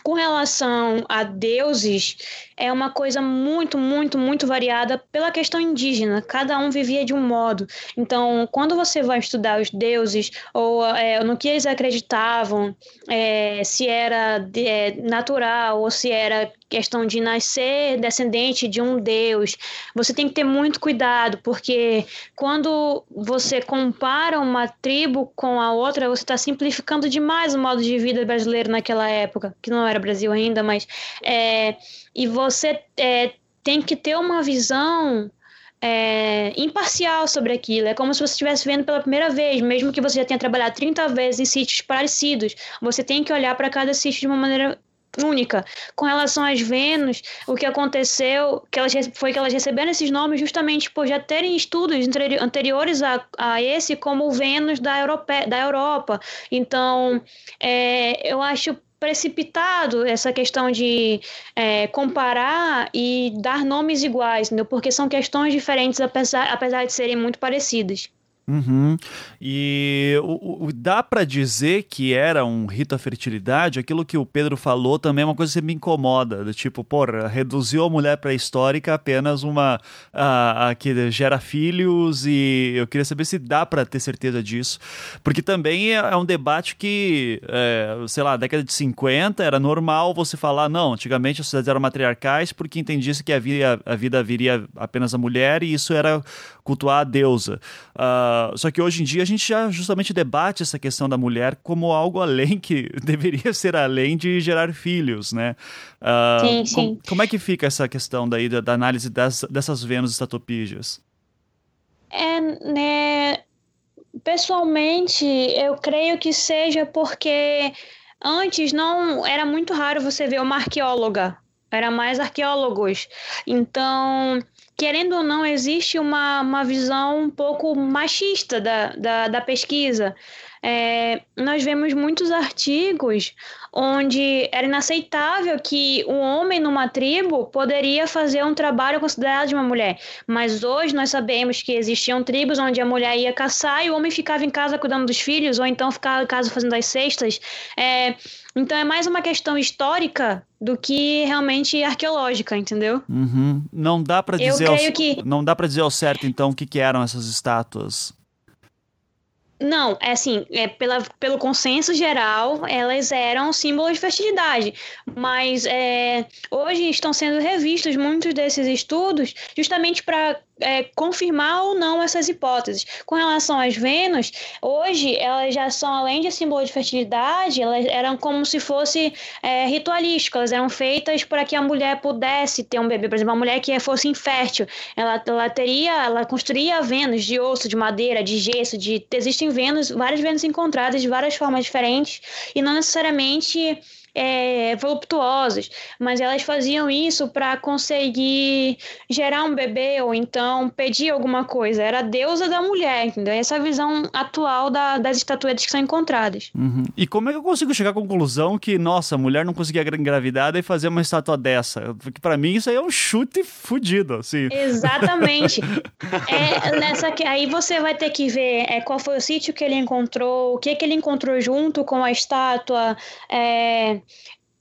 com relação a deuses, é uma coisa muito, muito, muito variada pela questão indígena. Cada um vivia de um modo. Então, quando você vai estudar os deuses, ou é, no que eles acreditavam, é, se era é, natural ou se era questão de nascer descendente de um deus, você tem que ter muito cuidado, porque quando você compara uma tribo com a outra, você está simplificando demais o modo de vida brasileiro naquela época, que não era Brasil ainda, mas. É, e você é, tem que ter uma visão é, imparcial sobre aquilo. É como se você estivesse vendo pela primeira vez, mesmo que você já tenha trabalhado 30 vezes em sítios parecidos. Você tem que olhar para cada sítio de uma maneira única. Com relação às Vênus, o que aconteceu que elas, foi que elas receberam esses nomes justamente por já terem estudos anteriores a, a esse como Vênus da, Europe, da Europa. Então, é, eu acho precipitado essa questão de é, comparar e dar nomes iguais, entendeu? porque são questões diferentes, apesar, apesar de serem muito parecidas. Uhum. E o, o, dá para dizer que era um rito à fertilidade? Aquilo que o Pedro falou também é uma coisa que me incomoda. Do tipo, porra, reduziu a mulher pré-histórica apenas uma a, a, que gera filhos e eu queria saber se dá para ter certeza disso. Porque também é, é um debate que, é, sei lá, década de 50 era normal você falar, não, antigamente as sociedades eram matriarcais porque entendia-se que a vida, a vida viria apenas a mulher e isso era cultuar a deusa. Uh, só que hoje em dia a gente já justamente debate essa questão da mulher como algo além que deveria ser além de gerar filhos, né? Uh, sim, sim. Com, como é que fica essa questão daí da, da análise das, dessas Vênus estatopígias? É, né, pessoalmente, eu creio que seja porque antes não era muito raro você ver uma arqueóloga, era mais arqueólogos. Então, querendo ou não, existe uma, uma visão um pouco machista da, da, da pesquisa. É, nós vemos muitos artigos onde era inaceitável que um homem numa tribo poderia fazer um trabalho considerado de uma mulher. Mas hoje nós sabemos que existiam tribos onde a mulher ia caçar e o homem ficava em casa cuidando dos filhos, ou então ficava em casa fazendo as cestas. É, então é mais uma questão histórica do que realmente arqueológica, entendeu? Uhum. Não dá para dizer, ao, que... não dá para dizer ao certo então o que, que eram essas estátuas. Não, é assim, é pela, pelo consenso geral, elas eram símbolos de fertilidade, mas é, hoje estão sendo revistos muitos desses estudos justamente para é, confirmar ou não essas hipóteses. Com relação às Vênus, hoje elas já são, além de símbolo de fertilidade, elas eram como se fosse é, ritualístico, elas eram feitas para que a mulher pudesse ter um bebê. Por exemplo, uma mulher que fosse infértil, ela, ela teria, ela construía Vênus de osso, de madeira, de gesso, de existem Vênus, várias Vênus encontradas de várias formas diferentes e não necessariamente é, voluptuosas, mas elas faziam isso para conseguir gerar um bebê ou então pedir alguma coisa. Era a deusa da mulher, entendeu? Essa é a visão atual da, das estatuetas que são encontradas. Uhum. E como é que eu consigo chegar à conclusão que, nossa, a mulher não conseguia engravidar e fazer uma estátua dessa? Porque para mim isso aí é um chute fudido, assim. Exatamente. é, nessa, aí você vai ter que ver é, qual foi o sítio que ele encontrou, o que, que ele encontrou junto com a estátua, é,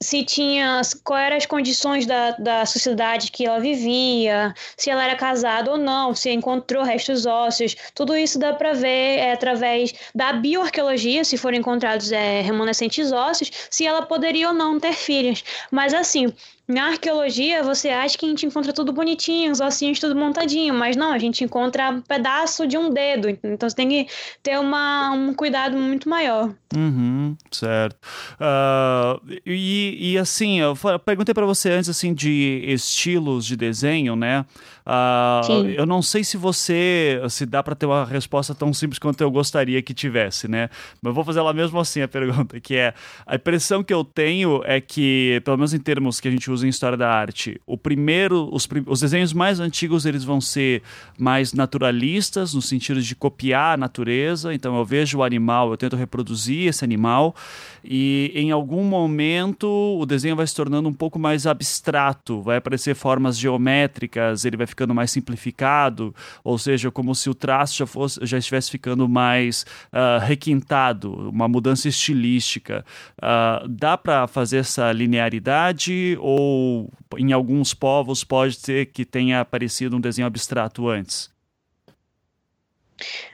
se tinha, quais eram as condições da, da sociedade que ela vivia, se ela era casada ou não, se encontrou restos ósseos, tudo isso dá para ver é, através da bioarqueologia, se forem encontrados é, remanescentes ósseos, se ela poderia ou não ter filhos. Mas assim, na arqueologia, você acha que a gente encontra tudo bonitinho, os ossinhos tudo montadinho, mas não, a gente encontra um pedaço de um dedo. Então você tem que ter uma, um cuidado muito maior. Uhum, certo. Uh, e, e assim, eu perguntei para você antes assim de estilos de desenho, né? Uh, eu não sei se você se dá para ter uma resposta tão simples quanto eu gostaria que tivesse, né? Mas eu vou fazer lá mesmo assim a pergunta, que é a impressão que eu tenho é que, pelo menos em termos que a gente usa em história da arte, o primeiro, os, os desenhos mais antigos eles vão ser mais naturalistas no sentido de copiar a natureza. Então eu vejo o animal, eu tento reproduzir esse animal e em algum momento o desenho vai se tornando um pouco mais abstrato, vai aparecer formas geométricas, ele vai ficando mais simplificado, ou seja, como se o traço já, fosse, já estivesse ficando mais uh, requintado, uma mudança estilística. Uh, dá para fazer essa linearidade ou em alguns povos pode ser que tenha aparecido um desenho abstrato antes?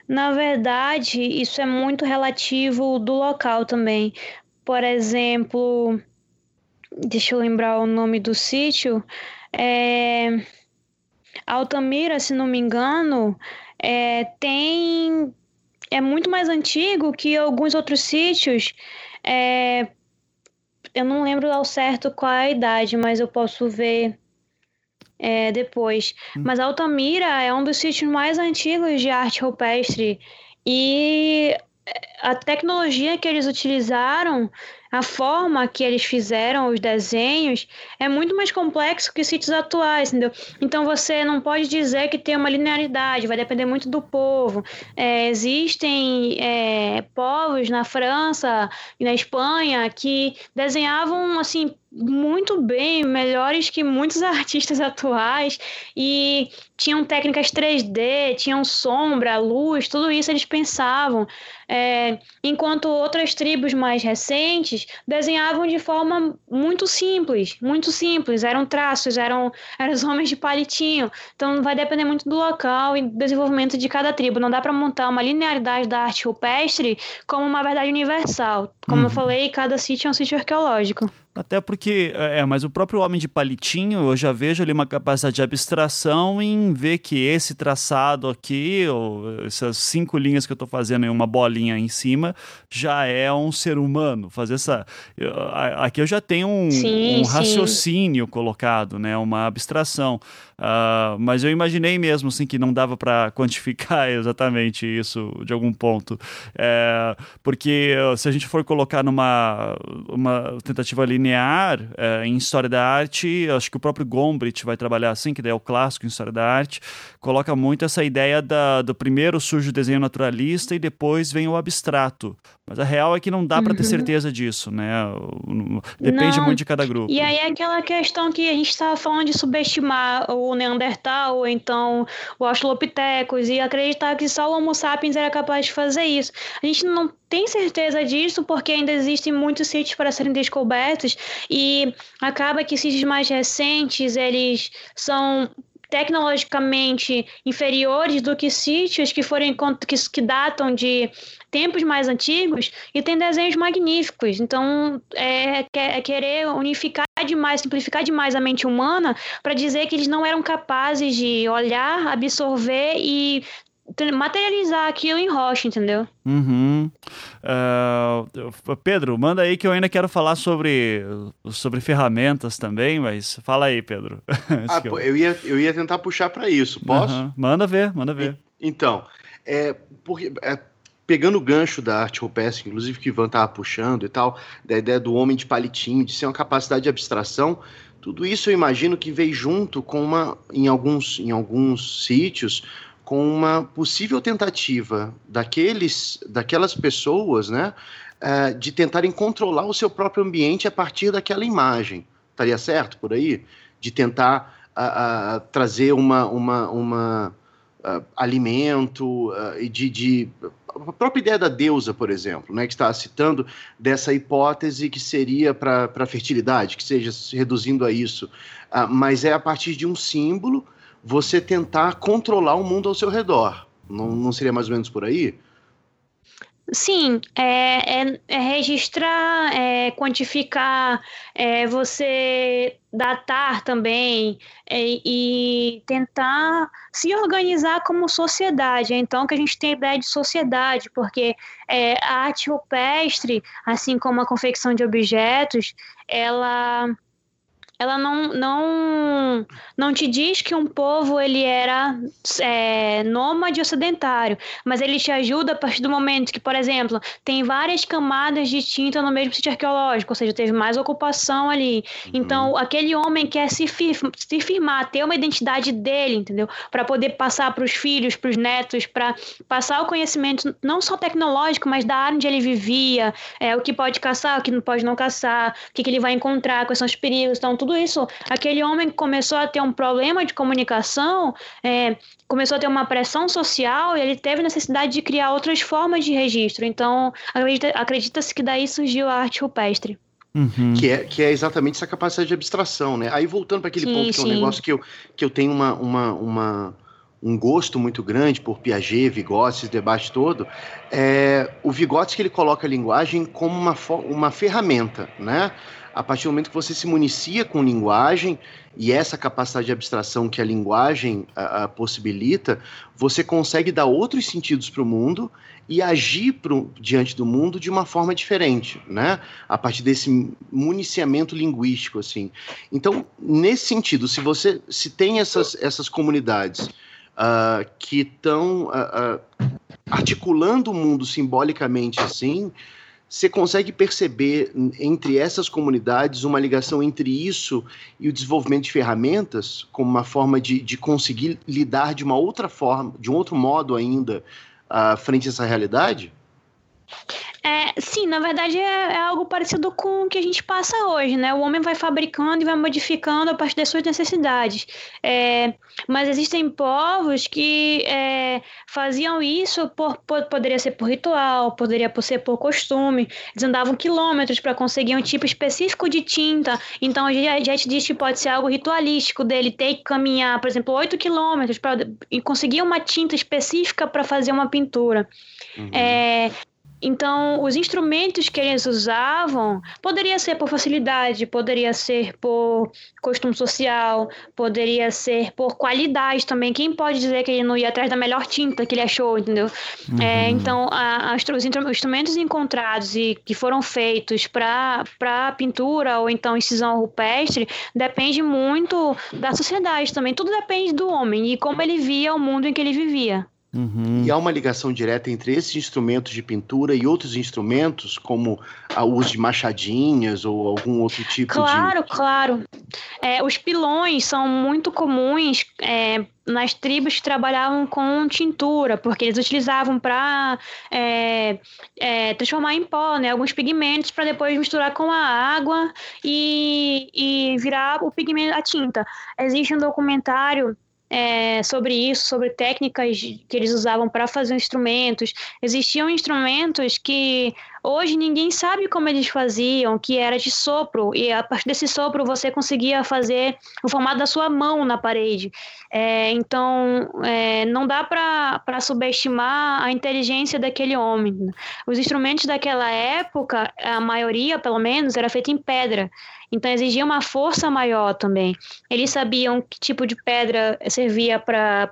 Na verdade, isso é muito relativo do local também. Por exemplo, deixa eu lembrar o nome do sítio. É... Altamira, se não me engano, é, tem é muito mais antigo que alguns outros sítios. É, eu não lembro ao certo qual é a idade, mas eu posso ver é, depois. Hum. Mas Altamira é um dos sítios mais antigos de arte rupestre e a tecnologia que eles utilizaram a forma que eles fizeram os desenhos é muito mais complexo que os sítios atuais, entendeu? Então você não pode dizer que tem uma linearidade, vai depender muito do povo. É, existem é, povos na França e na Espanha que desenhavam assim muito bem, melhores que muitos artistas atuais e tinham técnicas 3D, tinham sombra, luz, tudo isso eles pensavam. É, enquanto outras tribos mais recentes desenhavam de forma muito simples, muito simples, eram traços, eram, eram os homens de palitinho. Então vai depender muito do local e do desenvolvimento de cada tribo. Não dá para montar uma linearidade da arte rupestre como uma verdade universal. Como eu uhum. falei, cada sítio é um sítio arqueológico. Até porque, é, é, mas o próprio homem de palitinho, eu já vejo ali uma capacidade de abstração em ver que esse traçado aqui, ou essas cinco linhas que eu estou fazendo em uma bolinha em cima, já é um ser humano. Fazer essa. Aqui eu já tenho um, sim, um raciocínio sim. colocado, né? Uma abstração. Uh, mas eu imaginei mesmo assim que não dava para quantificar exatamente isso de algum ponto. É, porque se a gente for colocar numa uma tentativa linear é, em história da arte, acho que o próprio Gombrich vai trabalhar assim, que daí é o clássico em história da arte, coloca muito essa ideia da, do primeiro surge o desenho naturalista e depois vem o abstrato. Mas a real é que não dá uhum. para ter certeza disso, né? Depende não. muito de cada grupo. E aí é aquela questão que a gente estava falando de subestimar o Neandertal, ou então o Australopithecus, e acreditar que só o Homo sapiens era capaz de fazer isso. A gente não tem certeza disso porque ainda existem muitos sítios para serem descobertos e acaba que sítios mais recentes eles são tecnologicamente inferiores do que sítios que forem que, que datam de tempos mais antigos e tem desenhos magníficos. Então, é, é querer unificar demais, simplificar demais a mente humana para dizer que eles não eram capazes de olhar, absorver e materializar aquilo em rocha, entendeu? Uhum. Uh, Pedro, manda aí que eu ainda quero falar sobre, sobre ferramentas também, mas fala aí, Pedro. ah, eu... eu... ia, eu ia tentar puxar para isso, posso? Uhum. Manda ver, manda ver. Então, é, porque, é, pegando o gancho da arte rupestre, inclusive que Ivan estava puxando e tal, da ideia do homem de palitinho, de ser uma capacidade de abstração, tudo isso eu imagino que veio junto com uma, em alguns, em alguns sítios, com uma possível tentativa daqueles, daquelas pessoas, né, uh, de tentarem controlar o seu próprio ambiente a partir daquela imagem. Estaria certo por aí? De tentar trazer uma, uma, uma alimento e de, de a própria ideia da deusa, por exemplo, né, que está citando dessa hipótese que seria para a fertilidade, que seja se reduzindo a isso, uh, mas é a partir de um símbolo você tentar controlar o mundo ao seu redor. Não, não seria mais ou menos por aí? Sim, é, é, é registrar, é quantificar, é você datar também é, e tentar se organizar como sociedade. Então, que a gente tem ideia de sociedade, porque é, a arte rupestre, assim como a confecção de objetos, ela ela não, não, não te diz que um povo ele era é, nômade ocidentário, mas ele te ajuda a partir do momento que, por exemplo, tem várias camadas de tinta no mesmo sítio arqueológico, ou seja, teve mais ocupação ali. Uhum. Então, aquele homem quer se, se firmar, ter uma identidade dele, entendeu? Para poder passar para os filhos, para os netos, para passar o conhecimento não só tecnológico, mas da área onde ele vivia, é, o que pode caçar, o que não pode não caçar, o que, que ele vai encontrar, quais são os perigos. Então, tudo tudo isso, aquele homem começou a ter um problema de comunicação, é, começou a ter uma pressão social e ele teve necessidade de criar outras formas de registro. Então, acredita-se acredita que daí surgiu a arte rupestre. Uhum. Que, é, que é exatamente essa capacidade de abstração, né? Aí voltando para aquele sim, ponto que sim. é um negócio que eu, que eu tenho uma, uma, uma, um gosto muito grande por Piaget, Vygotsky, esse debate todo, é o Vygotsky ele coloca a linguagem como uma, uma ferramenta, né? A partir do momento que você se municia com linguagem e essa capacidade de abstração que a linguagem a, a possibilita, você consegue dar outros sentidos para o mundo e agir pro, diante do mundo de uma forma diferente, né? A partir desse municiamento linguístico, assim. Então, nesse sentido, se você se tem essas, essas comunidades uh, que estão uh, uh, articulando o mundo simbolicamente assim, você consegue perceber entre essas comunidades uma ligação entre isso e o desenvolvimento de ferramentas como uma forma de, de conseguir lidar de uma outra forma, de um outro modo ainda, uh, frente a essa realidade? É, sim, na verdade é, é, algo parecido com o que a gente passa hoje, né? O homem vai fabricando e vai modificando a partir das suas necessidades. É, mas existem povos que é, faziam isso por, por, poderia ser por ritual, poderia ser por costume. Eles andavam quilômetros para conseguir um tipo específico de tinta. Então a gente diz que pode ser algo ritualístico dele ter que caminhar, por exemplo, 8 quilômetros para conseguir uma tinta específica para fazer uma pintura. Uhum. É, então, os instrumentos que eles usavam poderia ser por facilidade, poderia ser por costume social, poderia ser por qualidade também. Quem pode dizer que ele não ia atrás da melhor tinta que ele achou, entendeu? Uhum. É, então, a, a, os instrumentos encontrados e que foram feitos para pintura ou então incisão rupestre depende muito da sociedade também. Tudo depende do homem e como ele via o mundo em que ele vivia. Uhum. E há uma ligação direta entre esses instrumentos de pintura e outros instrumentos, como o uso de machadinhas ou algum outro tipo claro, de. Claro, claro. É, os pilões são muito comuns é, nas tribos que trabalhavam com tintura, porque eles utilizavam para é, é, transformar em pó né, alguns pigmentos para depois misturar com a água e, e virar o pigmento, a tinta. Existe um documentário é, sobre isso, sobre técnicas que eles usavam para fazer instrumentos. Existiam instrumentos que hoje ninguém sabe como eles faziam, que era de sopro, e a partir desse sopro você conseguia fazer o formato da sua mão na parede. É, então, é, não dá para subestimar a inteligência daquele homem. Os instrumentos daquela época, a maioria, pelo menos, era feita em pedra. Então exigia uma força maior também. Eles sabiam que tipo de pedra servia para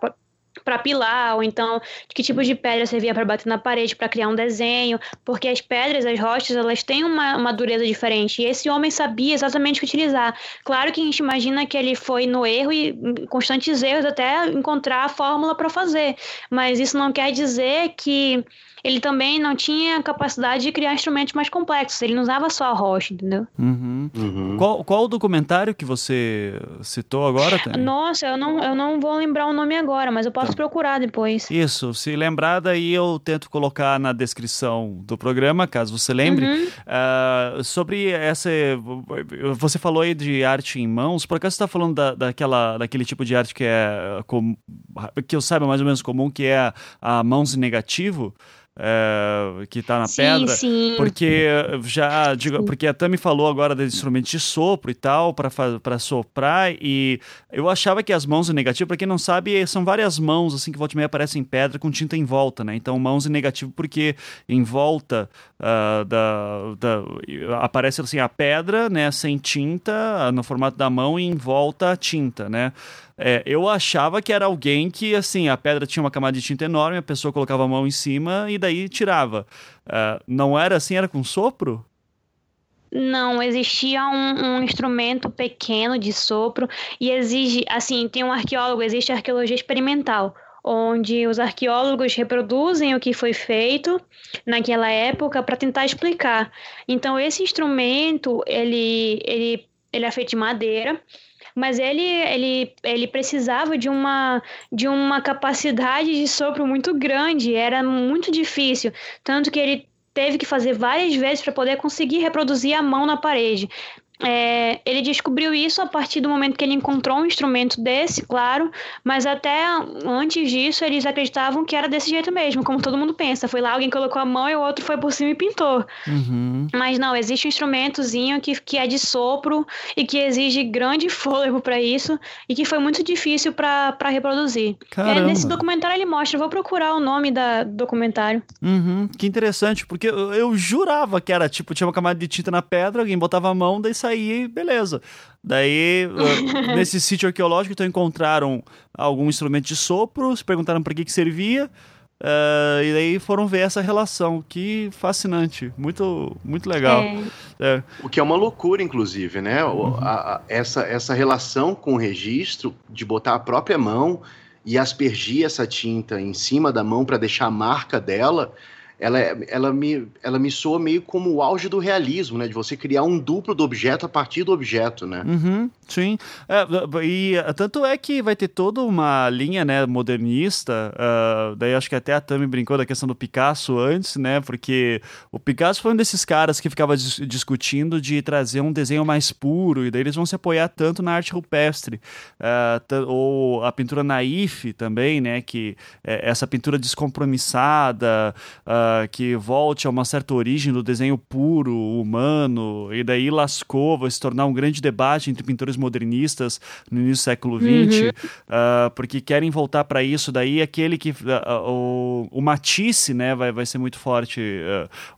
para pilar, ou então que tipo de pedra servia para bater na parede para criar um desenho, porque as pedras, as rochas, elas têm uma, uma dureza diferente, e esse homem sabia exatamente o que utilizar. Claro que a gente imagina que ele foi no erro e constantes erros até encontrar a fórmula para fazer, mas isso não quer dizer que ele também não tinha capacidade de criar instrumentos mais complexos. Ele não usava só a rocha, entendeu? Uhum. Uhum. Qual, qual o documentário que você citou agora, Tânia? Nossa, eu não, eu não vou lembrar o nome agora, mas eu posso tá. procurar depois. Isso, se lembrar, daí eu tento colocar na descrição do programa, caso você lembre. Uhum. Uh, sobre essa. Você falou aí de arte em mãos, por acaso você está falando da, daquela, daquele tipo de arte que é. Com, que eu saiba mais ou menos comum, que é a, a mãos em negativo? É, que está na sim, pedra. Sim. Porque já digo, porque a Tami falou agora desse instrumento de sopro e tal, para soprar, e eu achava que as mãos em negativo, para quem não sabe, são várias mãos assim que volta e meia aparecem em pedra com tinta em volta, né? Então mãos em negativo porque em volta uh, da, da, aparece assim a pedra, né, sem tinta, no formato da mão e em volta a tinta, né? É, eu achava que era alguém que, assim, a pedra tinha uma camada de tinta enorme, a pessoa colocava a mão em cima e daí tirava. Uh, não era assim, era com sopro? Não, existia um, um, instrumento pequeno de sopro e exige, assim, tem um arqueólogo, existe arqueologia experimental, onde os arqueólogos reproduzem o que foi feito naquela época para tentar explicar. Então, esse instrumento, ele, ele, ele é feito de madeira, mas ele, ele, ele precisava de uma, de uma capacidade de sopro muito grande, era muito difícil, tanto que ele teve que fazer várias vezes para poder conseguir reproduzir a mão na parede. É, ele descobriu isso a partir do momento que ele encontrou um instrumento desse, claro, mas até antes disso eles acreditavam que era desse jeito mesmo, como todo mundo pensa. Foi lá, alguém colocou a mão e o outro foi por cima e pintou. Uhum. Mas não, existe um instrumentozinho que, que é de sopro e que exige grande fôlego para isso e que foi muito difícil para reproduzir. É, nesse documentário ele mostra, vou procurar o nome da, do documentário. Uhum, que interessante, porque eu, eu jurava que era tipo, tinha uma camada de tinta na pedra, alguém botava a mão, daí saía aí, beleza. Daí, nesse sítio arqueológico, então encontraram algum instrumento de sopro, se perguntaram para que, que servia. Uh, e daí foram ver essa relação, que fascinante, muito, muito legal. É. É. O que é uma loucura, inclusive, né? Uhum. A, a, essa, essa relação com o registro, de botar a própria mão e aspergir essa tinta em cima da mão para deixar a marca dela, ela, ela, me, ela me soa meio como o auge do realismo, né? De você criar um duplo do objeto a partir do objeto, né? Uhum, sim. É, e é, tanto é que vai ter toda uma linha, né, modernista. Uh, daí acho que até a Tami brincou da questão do Picasso antes, né? Porque o Picasso foi um desses caras que ficava dis discutindo de trazer um desenho mais puro, e daí eles vão se apoiar tanto na arte rupestre. Uh, ou a pintura naif também, né? Que é essa pintura descompromissada. Uh, que volte a uma certa origem do desenho puro, humano, e daí lascou, vai se tornar um grande debate entre pintores modernistas no início do século XX, uhum. uh, porque querem voltar para isso. Daí aquele que. Uh, o, o Matisse, né, vai, vai ser muito forte,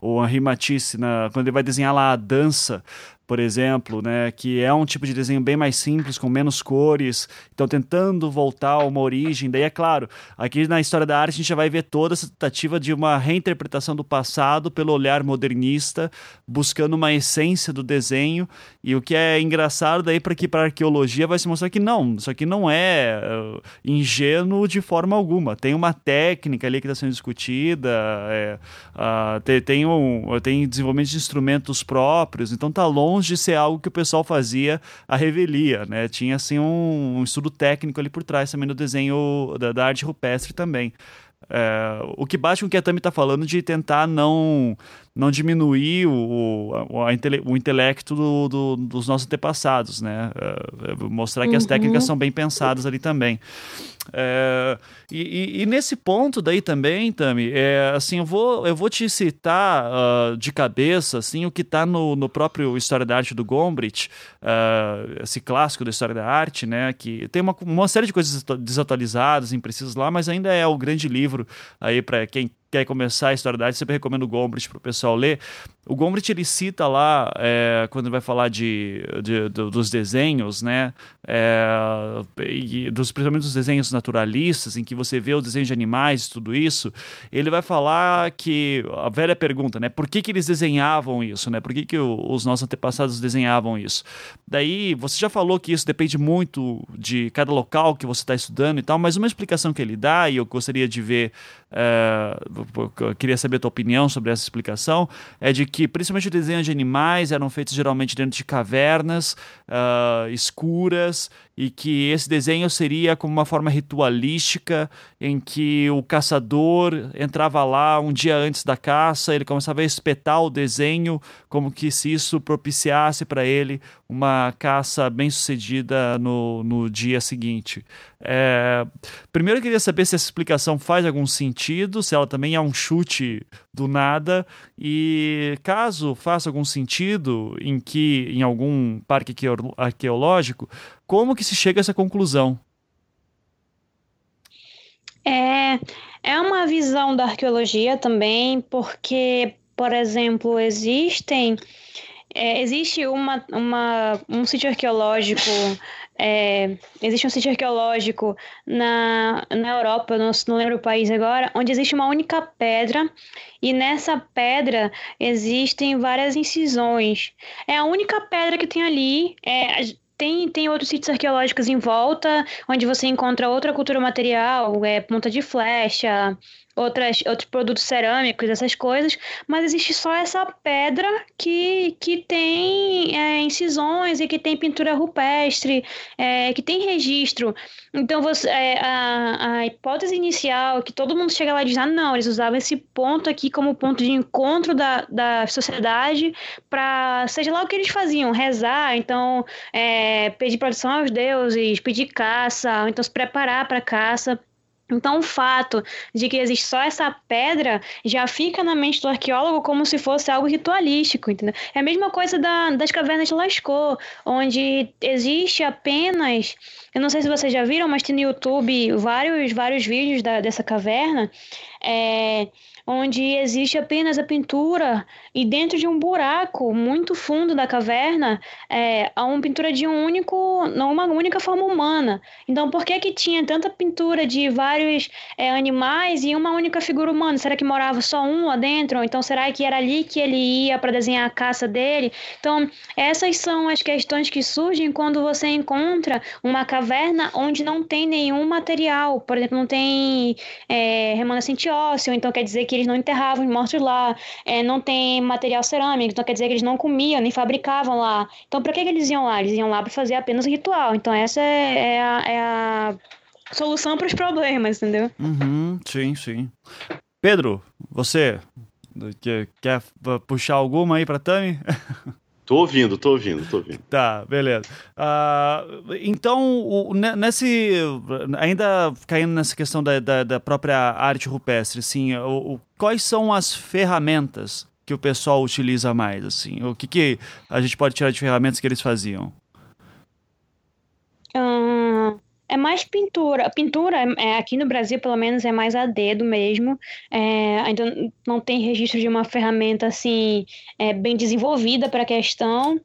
o Henri Matisse, na, quando ele vai desenhar lá a dança por exemplo, né, que é um tipo de desenho bem mais simples, com menos cores, então tentando voltar a uma origem. Daí, é claro, aqui na história da arte a gente já vai ver toda essa tentativa de uma reinterpretação do passado pelo olhar modernista, buscando uma essência do desenho. E o que é engraçado daí para que para arqueologia vai se mostrar que não, isso aqui não é uh, ingênuo de forma alguma. Tem uma técnica ali que está sendo discutida, é, uh, tem, tem, um, tem desenvolvimento de instrumentos próprios, então tá longe de ser algo que o pessoal fazia a revelia, né? Tinha assim um, um estudo técnico ali por trás também do desenho da, da arte rupestre também. É, o que bate com o que a Tami está falando de tentar não não diminuir o, o, a, o intelecto do, do, dos nossos antepassados, né? É, mostrar que as técnicas uhum. são bem pensadas ali também. É, e, e, nesse ponto daí também, Tami, é, assim, eu vou, eu vou te citar uh, de cabeça assim, o que está no, no próprio História da Arte do Gombrich, uh, esse clássico da História da Arte, né, que tem uma, uma série de coisas desatualizadas, imprecisas lá, mas ainda é o grande livro aí para quem quer começar a história da arte, sempre recomendo o Gombrich para o pessoal ler. O Gombrich ele cita lá, é, quando vai falar de, de, de dos desenhos, né, é, dos, principalmente dos desenhos naturalistas, em que você vê os desenhos de animais e tudo isso, ele vai falar que, a velha pergunta, né, por que, que eles desenhavam isso, né, por que, que o, os nossos antepassados desenhavam isso? Daí, você já falou que isso depende muito de cada local que você está estudando e tal, mas uma explicação que ele dá, e eu gostaria de ver, é, eu queria saber a tua opinião sobre essa explicação, é de que principalmente os desenhos de animais eram feitos geralmente dentro de cavernas uh, escuras e que esse desenho seria como uma forma ritualística em que o caçador entrava lá um dia antes da caça, ele começava a espetar o desenho como que se isso propiciasse para ele uma caça bem sucedida no, no dia seguinte. É, primeiro eu queria saber se essa explicação faz algum sentido, se ela também é um chute do nada, e caso faça algum sentido em que em algum parque arqueológico, como que se chega a essa conclusão? É, é uma visão da arqueologia também, porque, por exemplo, existem é, existe uma, uma, um sítio arqueológico é, existe um sítio arqueológico na, na Europa, não, não lembro o país agora, onde existe uma única pedra e nessa pedra existem várias incisões. É a única pedra que tem ali. É, tem, tem outros sítios arqueológicos em volta, onde você encontra outra cultura material, é, ponta de flecha, outras, outros produtos cerâmicos, essas coisas, mas existe só essa pedra que, que tem é, incisões e que tem pintura rupestre, é, que tem registro. Então, você, é, a, a hipótese inicial que todo mundo chega lá e diz: ah, não, eles usavam esse ponto aqui como ponto de encontro da, da sociedade para, seja lá o que eles faziam, rezar, então, é, pedir proteção aos deuses, pedir caça, então se preparar para caça. Então, o fato de que existe só essa pedra já fica na mente do arqueólogo como se fosse algo ritualístico, entendeu? É a mesma coisa da, das cavernas de Lascaux, onde existe apenas. Eu não sei se vocês já viram, mas tem no YouTube vários, vários vídeos da, dessa caverna. É, onde existe apenas a pintura e dentro de um buraco muito fundo da caverna é, há uma pintura de um único, não uma única forma humana. Então, por que que tinha tanta pintura de vários é, animais e uma única figura humana? Será que morava só um lá dentro? Então, será que era ali que ele ia para desenhar a caça dele? Então, essas são as questões que surgem quando você encontra uma caverna onde não tem nenhum material. Por exemplo, não tem é, remanescente ósseo, então quer dizer que eles não enterravam os mortos lá, é, não tem material cerâmico, então quer dizer que eles não comiam, nem fabricavam lá. Então, para que, que eles iam lá? Eles iam lá para fazer apenas ritual. Então, essa é, é, a, é a, solução para os problemas, entendeu? Uhum, sim, sim. Pedro, você quer, quer puxar alguma aí para Tami? Tô ouvindo, tô ouvindo, tô ouvindo. Tá, beleza. Uh, então, o, nesse. Ainda caindo nessa questão da, da, da própria arte rupestre, assim, o, o, quais são as ferramentas que o pessoal utiliza mais, assim? O que, que a gente pode tirar de ferramentas que eles faziam? Hum, é mais pintura. Pintura, é, aqui no Brasil, pelo menos, é mais a dedo mesmo. É, ainda não tem registro de uma ferramenta assim é, bem desenvolvida para a questão.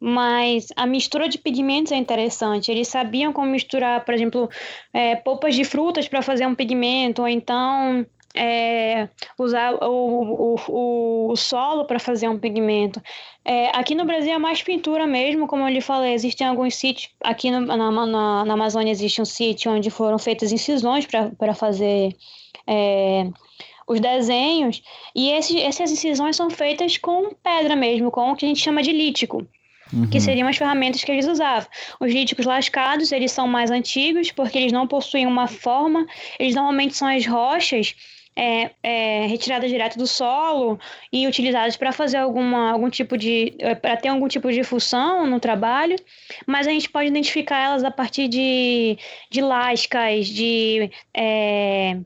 Mas a mistura de pigmentos é interessante. Eles sabiam como misturar, por exemplo, é, polpas de frutas para fazer um pigmento, ou então é, usar o, o, o solo para fazer um pigmento. É, aqui no Brasil é mais pintura mesmo, como eu lhe falei, existem alguns sítios, aqui no, na, na, na, Amazônia existe um sítio onde foram feitas incisões para fazer é, os desenhos, e essas incisões são feitas com pedra mesmo, com o que a gente chama de lítico. Uhum. que seriam as ferramentas que eles usavam. Os líticos lascados, eles são mais antigos, porque eles não possuem uma forma, eles normalmente são as rochas é, é, retiradas direto do solo e utilizadas para fazer alguma, algum tipo de. É, para ter algum tipo de função no trabalho, mas a gente pode identificar elas a partir de, de lascas, de. É,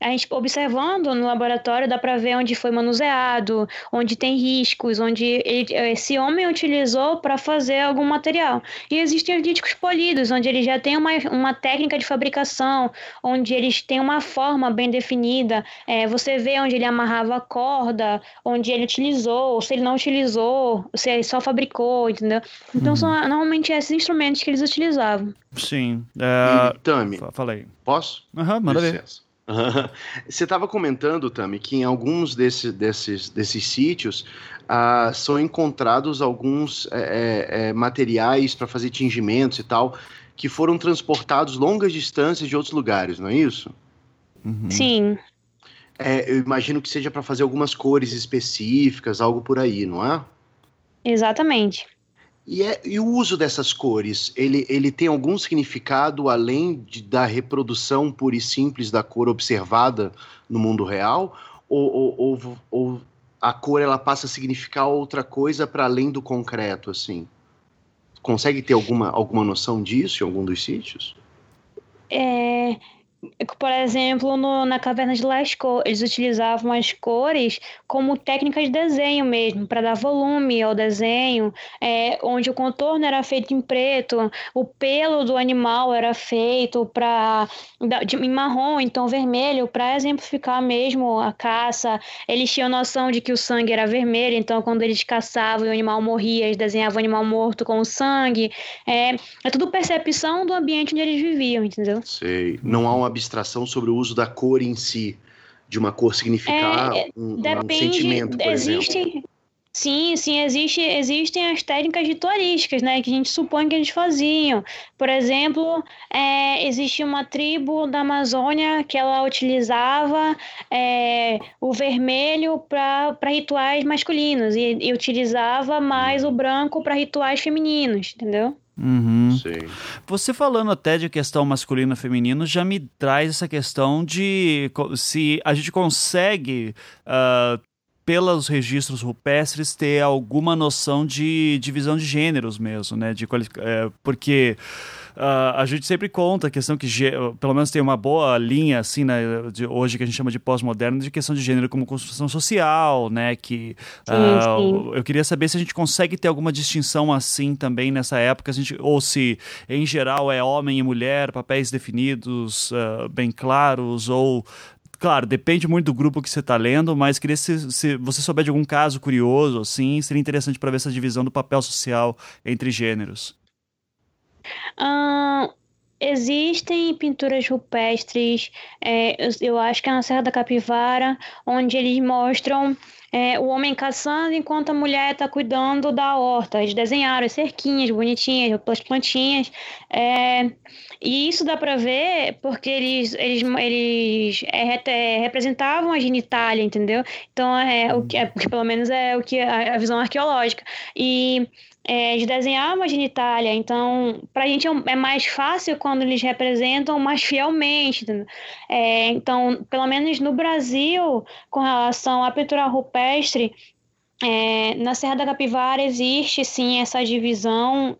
a gente observando no laboratório dá para ver onde foi manuseado, onde tem riscos, onde ele, esse homem utilizou para fazer algum material. E existem líticos polidos, onde ele já tem uma, uma técnica de fabricação, onde eles têm uma forma bem definida. É, você vê onde ele amarrava a corda, onde ele utilizou, se ele não utilizou, se ele só fabricou, entendeu? Então uhum. são normalmente esses instrumentos que eles utilizavam. Sim. Uh, Tami, falei. Posso? Aham, uhum, manda Licença. ver. Você estava comentando, Tami, que em alguns desses, desses, desses sítios ah, são encontrados alguns é, é, é materiais para fazer tingimentos e tal, que foram transportados longas distâncias de outros lugares, não é isso? Uhum. Sim. É, eu imagino que seja para fazer algumas cores específicas, algo por aí, não é? Exatamente. E, é, e, o uso dessas cores, ele, ele tem algum significado além de, da reprodução pura e simples da cor observada no mundo real? Ou, ou, ou, ou a cor ela passa a significar outra coisa para além do concreto, assim? Consegue ter alguma, alguma noção disso em algum dos sítios? É, por exemplo, no, na Caverna de Lascaux, eles utilizavam as cores como técnica de desenho mesmo, para dar volume ao desenho, é, onde o contorno era feito em preto, o pelo do animal era feito para em marrom, então vermelho, para exemplificar mesmo a caça. Eles tinham noção de que o sangue era vermelho, então quando eles caçavam e o animal morria, eles desenhavam o animal morto com o sangue. É, é tudo percepção do ambiente onde eles viviam, entendeu? Sei. Não há uma abstração sobre o uso da cor em si, de uma cor significar é, um, depende, um sentimento, por existe, exemplo. Sim, sim, existe, existem as técnicas ritualísticas, né, que a gente supõe que eles faziam. Por exemplo, é, existia uma tribo da Amazônia que ela utilizava é, o vermelho para rituais masculinos e, e utilizava mais o branco para rituais femininos, entendeu? Uhum. Você falando até de questão masculino feminino já me traz essa questão de se a gente consegue uh, pelos registros rupestres ter alguma noção de divisão de gêneros mesmo, né? De é, porque Uh, a gente sempre conta a questão que, pelo menos, tem uma boa linha, assim, né, de hoje que a gente chama de pós-moderno, de questão de gênero como construção social, né? Que sim, uh, sim. eu queria saber se a gente consegue ter alguma distinção assim também nessa época, a gente, ou se em geral é homem e mulher, papéis definidos uh, bem claros, ou claro, depende muito do grupo que você está lendo, mas queria se, se, você souber de algum caso curioso, assim, seria interessante para ver essa divisão do papel social entre gêneros. Existem pinturas rupestres, é, eu, eu, acho que é na Serra da Capivara, onde eles mostram é, o homem caçando enquanto a mulher está cuidando da horta. Eles desenharam as cerquinhas bonitinhas, as plantinhas. É, e isso dá para ver porque eles, eles, eles é, é, representavam a genitália, entendeu? Então, é, o que, é, pelo menos é o que a, a visão arqueológica. E é, de desenhar uma genitália. Então, para a gente é, é, mais fácil quando eles representam mais fielmente. É, então, pelo menos no Brasil, com relação à pintura rupestre, é, na Serra da Capivara existe sim essa divisão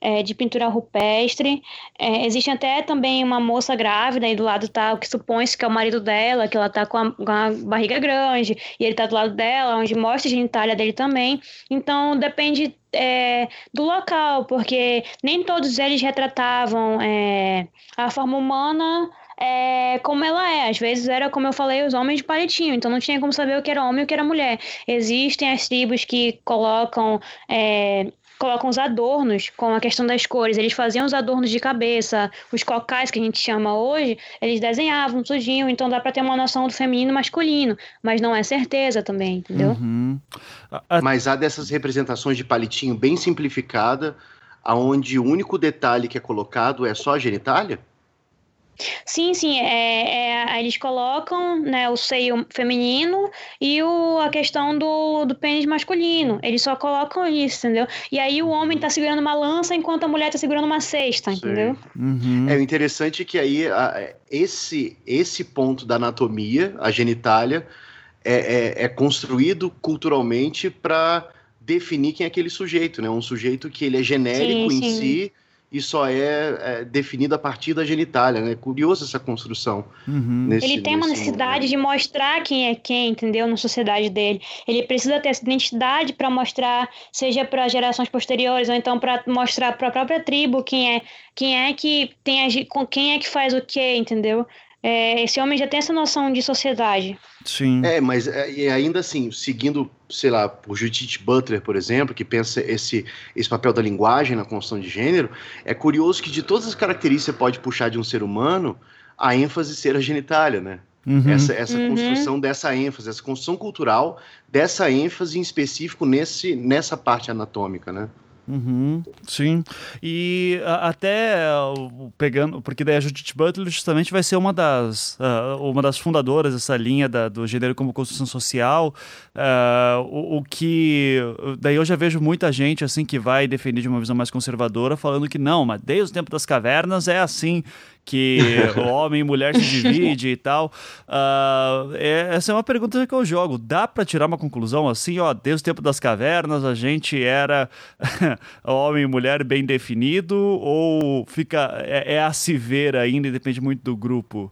é, de pintura rupestre. É, existe até também uma moça grávida e do lado tá o que supõe-se que é o marido dela, que ela tá com a, com a, barriga grande e ele tá do lado dela, onde mostra a genitália dele também. Então depende é, do local, porque nem todos eles retratavam é, a forma humana é, como ela é. Às vezes era, como eu falei, os homens de palitinho, então não tinha como saber o que era homem e o que era mulher. Existem as tribos que colocam é, colocam os adornos com a questão das cores. Eles faziam os adornos de cabeça, os cocais que a gente chama hoje, eles desenhavam tudinho, então dá para ter uma noção do feminino e masculino, mas não é certeza também, entendeu? Uhum. Mas há dessas representações de palitinho bem simplificada, aonde o único detalhe que é colocado é só a genitália? Sim, sim, é, é, eles colocam né, o seio feminino e o, a questão do, do pênis masculino. Eles só colocam isso, entendeu? E aí o homem tá segurando uma lança enquanto a mulher tá segurando uma cesta, Sim. entendeu? Uhum. É o interessante que aí a, esse, esse ponto da anatomia, a genitália, é, é, é construído culturalmente para definir quem é aquele sujeito, né? Um sujeito que ele é genérico sim, em sim. si e só é, é definido a partir da genitália, né? Curioso essa construção. Uhum. Nesse, ele tem uma necessidade momento. de mostrar quem é quem, entendeu? Na sociedade dele. Ele precisa ter essa identidade para mostrar, seja para gerações posteriores ou então para mostrar para a própria tribo quem é, quem é que tem a, com quem é que faz o quê, entendeu? É, esse homem já tem essa noção de sociedade. Sim. É, mas é, ainda assim, seguindo, sei lá, o Judith Butler, por exemplo, que pensa esse, esse papel da linguagem na construção de gênero, é curioso que de todas as características que você pode puxar de um ser humano, a ênfase ser a genitália, né? Uhum. Essa, essa uhum. construção dessa ênfase, essa construção cultural dessa ênfase em específico nesse, nessa parte anatômica, né? Uhum, sim. E a, até pegando, porque daí a Judith Butler justamente vai ser uma das, uh, uma das fundadoras dessa linha da, do gênero como construção social. Uh, o, o, que daí eu já vejo muita gente assim que vai defender de uma visão mais conservadora, falando que não, mas desde o tempo das cavernas é assim que homem e mulher se divide e tal. Uh, é, essa é uma pergunta que eu jogo. Dá para tirar uma conclusão assim, ó, desde o tempo das cavernas a gente era homem e mulher bem definido ou fica é, é a se ver ainda e depende muito do grupo?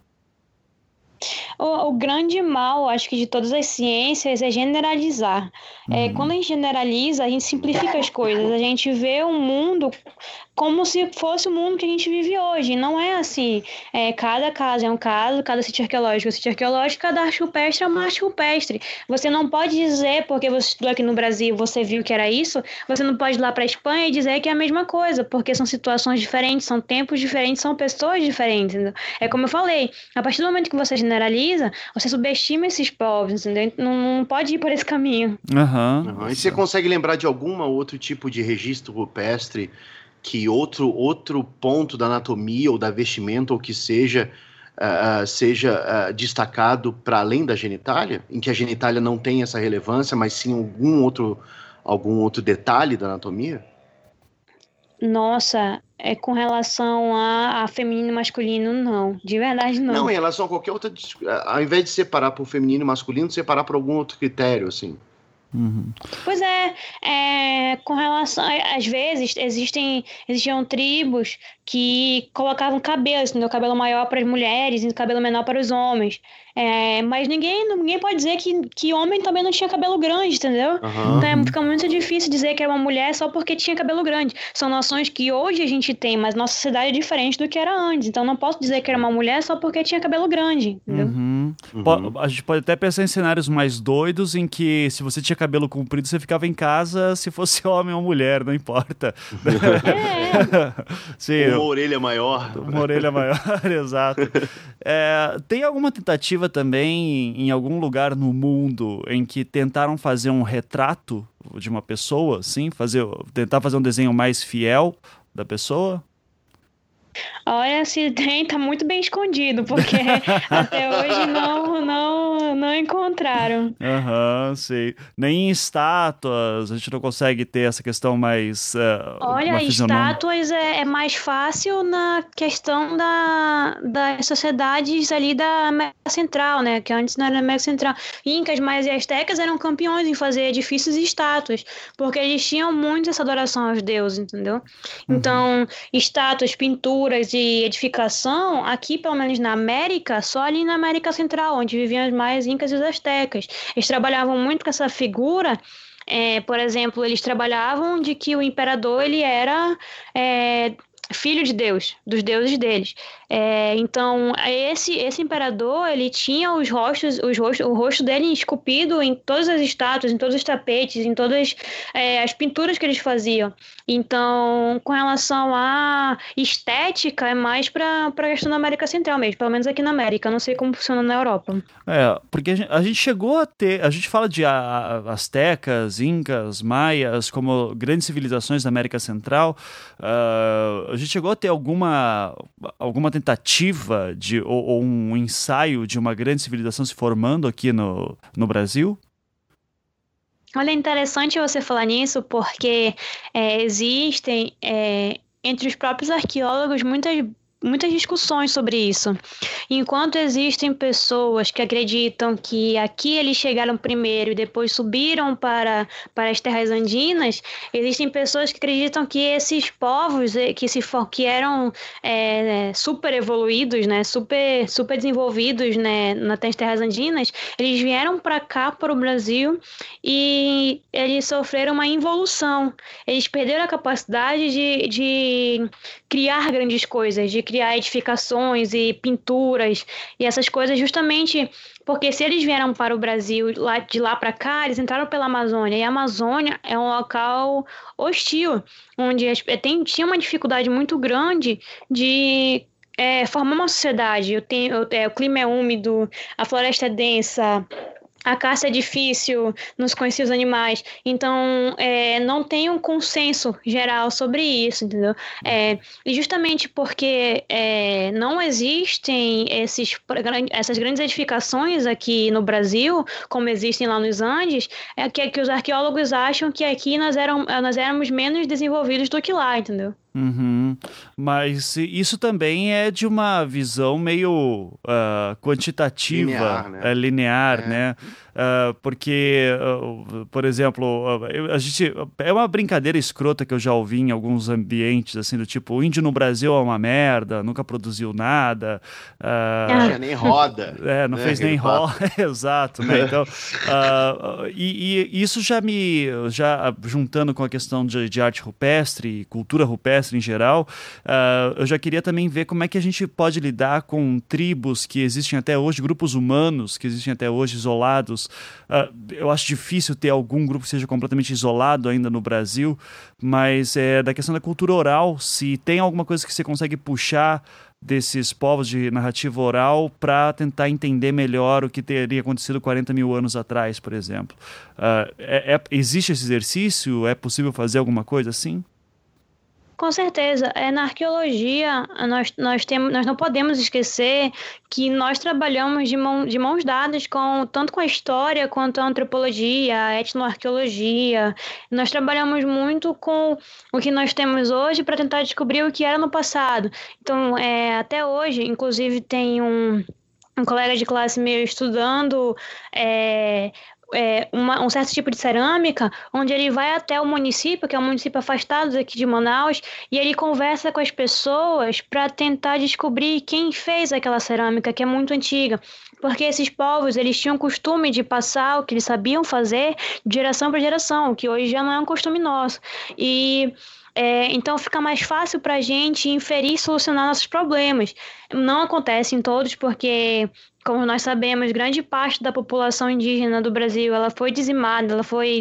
O, o, grande mal, acho que de todas as ciências, é generalizar. É, uhum. É, quando a gente generaliza, a gente simplifica as coisas. A gente vê o um mundo como se fosse o mundo que a gente vive hoje. Não é assim. É, cada caso é um caso, cada sítio arqueológico é um sítio arqueológico, cada arte rupestre é uma arte rupestre. Você não pode dizer, porque você estudou aqui no Brasil você viu que era isso, você não pode ir lá para a Espanha e dizer que é a mesma coisa, porque são situações diferentes, são tempos diferentes, são pessoas diferentes. Entendeu? É como eu falei, a partir do momento que você generaliza, você subestima esses povos, entendeu? Não, não pode ir por esse caminho. Uhum. Uhum. E você consegue lembrar de algum outro tipo de registro rupestre? Que outro, outro ponto da anatomia ou da vestimenta ou que seja uh, seja uh, destacado para além da genitália, em que a genitália não tem essa relevância, mas sim algum outro, algum outro detalhe da anatomia? Nossa, é com relação a, a, feminino e masculino, não. De verdade, não. Não, em relação a qualquer outra. Ao invés de separar por feminino e masculino, separar por algum outro critério, assim. Uhum. Pois é, é, com relação. Às vezes existem, existiam tribos que colocavam cabelo, entendeu? Cabelo maior para as mulheres e cabelo menor para os homens. É, mas ninguém, ninguém pode dizer que, que homem também não tinha cabelo grande, entendeu? Uhum. Então é, fica muito difícil dizer que era uma mulher só porque tinha cabelo grande. São noções que hoje a gente tem, mas nossa sociedade é diferente do que era antes. Então não posso dizer que era uma mulher só porque tinha cabelo grande, entendeu? Uhum. Uhum. A gente pode até pensar em cenários mais doidos em que se você tinha cabelo comprido, você ficava em casa se fosse homem ou mulher, não importa. É. Sim, uma orelha maior. Uma orelha maior, exato. É, tem alguma tentativa também em algum lugar no mundo em que tentaram fazer um retrato de uma pessoa, assim, fazer, tentar fazer um desenho mais fiel da pessoa? Olha, se tem, tá muito bem escondido, porque até hoje não, não, não encontraram. Aham, uhum, sei. Nem em estátuas, a gente não consegue ter essa questão mais. Uh, Olha, estátuas é, é, mais fácil na questão da, das sociedades ali da América Central, né? Que antes não era América Central. Incas, mais e astecas eram campeões em fazer edifícios e estátuas, porque eles tinham muito essa adoração aos deuses, entendeu? Uhum. Então, estátuas, pinturas de edificação, aqui, pelo menos na América, só ali na América Central, onde viviam os mais incas e os astecas. Eles trabalhavam muito com essa figura é, por exemplo, eles trabalhavam de que o imperador ele era é, filho de Deus, dos deuses deles. É, então, esse, esse imperador, ele tinha os rostos, os rostos, o rosto dele esculpido em todas as estátuas, em todos os tapetes, em todas é, as pinturas que eles faziam. Então, com relação à estética, é mais para a questão da América Central mesmo, pelo menos aqui na América. não sei como funciona na Europa. É, porque a gente, a gente chegou a ter, a gente fala de a, astecas, incas, maias, como grandes civilizações da América Central. Uh, a gente chegou a ter alguma, alguma tentativa de, ou, ou, um ensaio de uma grande civilização se formando aqui no, no Brasil? Olha, é interessante você falar nisso, porque é, existem é, entre os próprios arqueólogos muitas muitas discussões sobre isso. Enquanto existem pessoas que acreditam que aqui eles chegaram primeiro e depois subiram para, para as terras andinas, existem pessoas que acreditam que esses povos eh, que se que eram é, super evoluídos, né, super super desenvolvidos, né, nas terras andinas, eles vieram para cá para o Brasil e eles sofreram uma involução. Eles perderam a capacidade de, de criar grandes coisas, de criar edificações e pinturas e essas coisas, justamente porque se eles vieram para o Brasil lá, de lá para cá, eles entraram pela Amazônia, e a Amazônia é um local hostil, onde tem, tinha uma dificuldade muito grande de é, formar uma sociedade. Eu tenho, eu, é, o clima é úmido, a floresta é densa, a caça é difícil nos conhecidos animais. Então, é, não tem um consenso geral sobre isso, entendeu? É, e justamente porque é, não existem esses, essas grandes edificações aqui no Brasil, como existem lá nos Andes, é que, que os arqueólogos acham que aqui nós, eram, nós éramos menos desenvolvidos do que lá, entendeu? Uhum. Mas isso também é de uma visão meio uh, quantitativa, linear, né? É, linear, é. né? Uh, porque, uh, por exemplo, a gente é uma brincadeira escrota que eu já ouvi em alguns ambientes, assim, do tipo, o índio no Brasil é uma merda, nunca produziu nada. não tinha nem roda. É, não né? fez nem roda, exato, né? Então, e, e, isso já me, já juntando com a questão de, de arte rupestre e cultura rupestre, em geral, uh, eu já queria também ver como é que a gente pode lidar com tribos que existem até hoje, grupos humanos que existem até hoje isolados. Uh, eu acho difícil ter algum grupo que seja completamente isolado ainda no Brasil, mas é da questão da cultura oral, se tem alguma coisa que você consegue puxar desses povos de narrativa oral para tentar entender melhor o que teria acontecido 40 mil anos atrás, por exemplo. Uh, é, é, existe esse exercício? É possível fazer alguma coisa assim? Com certeza. É, na arqueologia, nós, nós, temos, nós não podemos esquecer que nós trabalhamos de, mão, de mãos dadas com tanto com a história quanto a antropologia, a etnoarqueologia. Nós trabalhamos muito com o que nós temos hoje para tentar descobrir o que era no passado. Então, é, até hoje, inclusive, tem um um colega de classe meu estudando é, é, uma, um certo tipo de cerâmica, onde ele vai até o município, que é um município afastado aqui de Manaus, e ele conversa com as pessoas para tentar descobrir quem fez aquela cerâmica, que é muito antiga. Porque esses povos, eles tinham costume de passar o que eles sabiam fazer de geração para geração, que hoje já não é um costume nosso. E é, então fica mais fácil para a gente inferir e solucionar nossos problemas. Não acontece em todos, porque como nós sabemos, grande parte da população indígena do Brasil ela foi dizimada, ela foi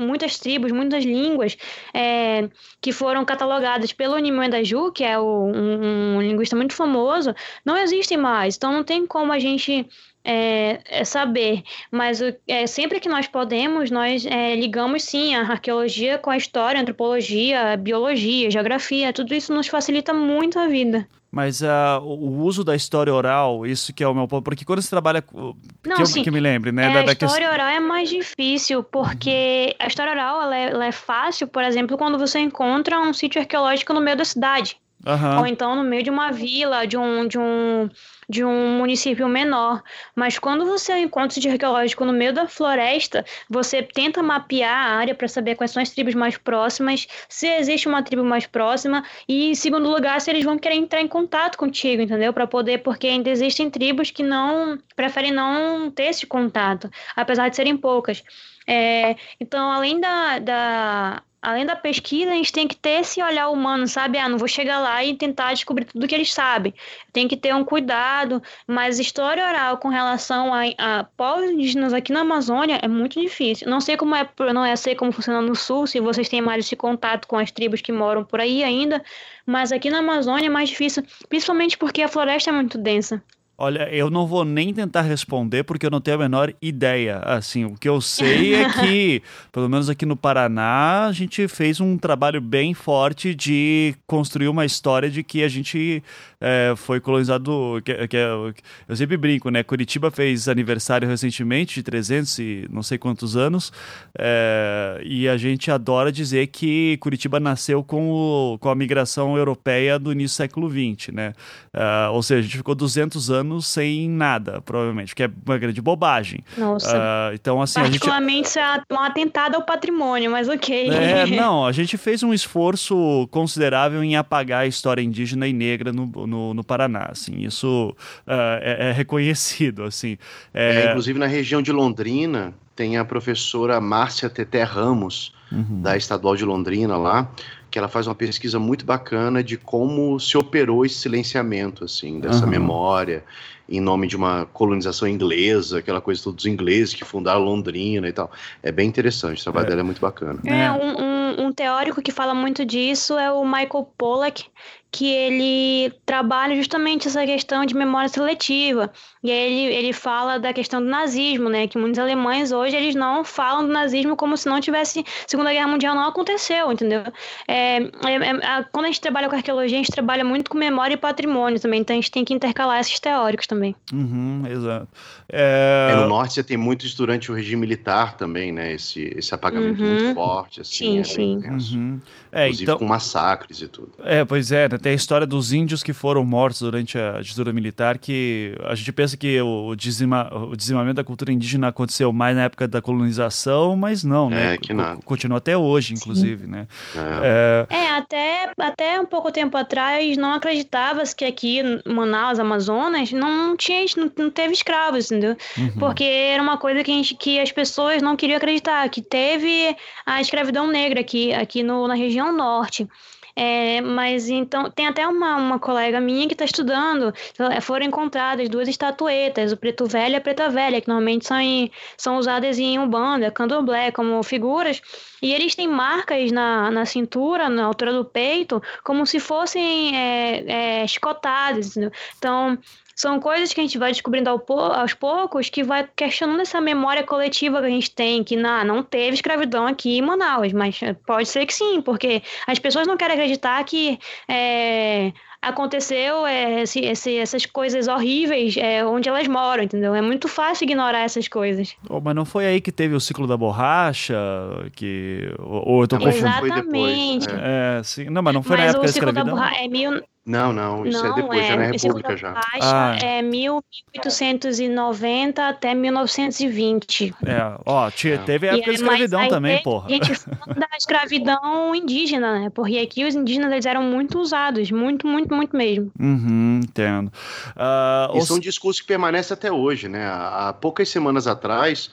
muitas tribos, muitas línguas é, que foram catalogadas pelo Nimue que é o, um, um, linguista muito famoso, não existem mais. Então não tem como a gente é, é saber, mas é, sempre que nós podemos, nós é, ligamos sim a arqueologia com a história, a antropologia, a biologia, a geografia, tudo isso nos facilita muito a vida. Mas uh, o uso da história oral, isso que é o meu ponto, porque quando você trabalha. Não, que, eu, que me lembre, né? É, da, a história oral é mais difícil, porque a história oral ela é, ela é fácil, por exemplo, quando você encontra um sítio arqueológico no meio da cidade. Uhum. Ou então no meio de uma vila, de um, de um de um município menor. Mas quando você encontra o sítio arqueológico no meio da floresta, você tenta mapear a área para saber quais são as tribos mais próximas, se existe uma tribo mais próxima e, em segundo lugar, se eles vão querer entrar em contato contigo, entendeu? Para poder, porque ainda existem tribos que não preferem não ter esse contato, apesar de serem poucas. É, então, além da, da além da pesquisa, a gente tem que ter esse olhar humano, sabe? Ah, não vou chegar lá e tentar descobrir tudo que eles sabem. Tem que ter um cuidado, mas história oral com relação a, a povos indígenas aqui na Amazônia é muito difícil. Não sei como é, não é sei como funciona no sul, se vocês têm mais esse contato com as tribos que moram por aí ainda, mas aqui na Amazônia é mais difícil, principalmente porque a floresta é muito densa. Olha, eu não vou nem tentar responder porque eu não tenho a menor ideia. Assim, o que eu sei é que, pelo menos aqui no Paraná, a gente fez um trabalho bem forte de construir uma história de que a gente é, foi colonizado. Que, que, eu sempre brinco, né? Curitiba fez aniversário recentemente de 300 e não sei quantos anos. É, e a gente adora dizer que Curitiba nasceu com, o, com a migração europeia do início do século XX, né? É, ou seja, a gente ficou 200 anos sem nada, provavelmente, que é uma grande bobagem. Nossa. Uh, então, assim. Particularmente, gente... isso é um atentado ao patrimônio, mas ok. É, não, a gente fez um esforço considerável em apagar a história indígena e negra no, no, no Paraná, assim, isso uh, é, é, reconhecido, assim. É... é... inclusive na região de Londrina, tem a professora Márcia Teté Ramos, uhum. da Estadual de Londrina lá, que ela faz uma pesquisa muito bacana de como se operou esse silenciamento, assim, dessa uhum. memória, em nome de uma colonização inglesa, aquela coisa todos os ingleses que fundaram Londrina e tal. É bem interessante, o trabalho é. dela é muito bacana. É, um, um, um, teórico que fala muito disso é o Michael Pollack, que ele trabalha justamente essa questão de memória seletiva. E aí ele, ele fala da questão do nazismo, né? Que muitos alemães hoje eles não falam do nazismo como se não tivesse Segunda Guerra Mundial não aconteceu, entendeu? É, é, é, quando a gente trabalha com arqueologia, a gente trabalha muito com memória e patrimônio também, então a gente tem que intercalar esses teóricos também. Uhum, exato. É... no norte você tem muitos durante o regime militar também, né? Esse, esse apagamento uhum. muito forte, assim. Sim, é sim. Uhum. É, Inclusive então... com massacres e tudo. É, pois é, né? tem a história dos índios que foram mortos durante a ditadura militar, que a gente pensa que o, dizima, o dizimamento da cultura indígena aconteceu mais na época da colonização, mas não, né? É, que nada. Continua até hoje, inclusive, Sim. né? É. é, é, até, até um pouco tempo atrás não acreditava-se que aqui em Manaus, Amazonas, não tinha não, não teve escravos, entendeu? Uhum. Porque era uma coisa que, a gente, que as pessoas não queriam acreditar, que teve a escravidão negra aqui, aqui no, na região norte. É, mas então, tem até uma, uma colega minha que está estudando, foram encontradas duas estatuetas, o preto velho e a preta velha, que normalmente são, em, são usadas em umbanda, candomblé, como figuras, e eles têm marcas na, na cintura, na altura do peito, como se fossem é, é, chicotadas. Entendeu? Então, são coisas que a gente vai descobrindo aos poucos que vai questionando essa memória coletiva que a gente tem, que não, não teve escravidão aqui em Manaus, mas pode ser que sim, porque as pessoas não querem acreditar que é, aconteceu é, esse, esse, essas coisas horríveis é, onde elas moram, entendeu? É muito fácil ignorar essas coisas. Oh, mas não foi aí que teve o ciclo da borracha? Que... Ou, ou eu tô confundindo? Exatamente. É. é. sim. Não, mas não foi mas na época da escravidão? Da borracha é mil... Não, não, isso é não, é depois, é, já na República já. Ah. É 1890 até 1920. É, ó, tia, teve a época da escravidão também, porra. A gente fala da escravidão indígena, né? Porque aqui os indígenas eles eram muito usados, muito, muito, muito mesmo. Uhum, entendo. Uh, Isso os... é um discurso que permanece até hoje, né? Há poucas semanas atrás,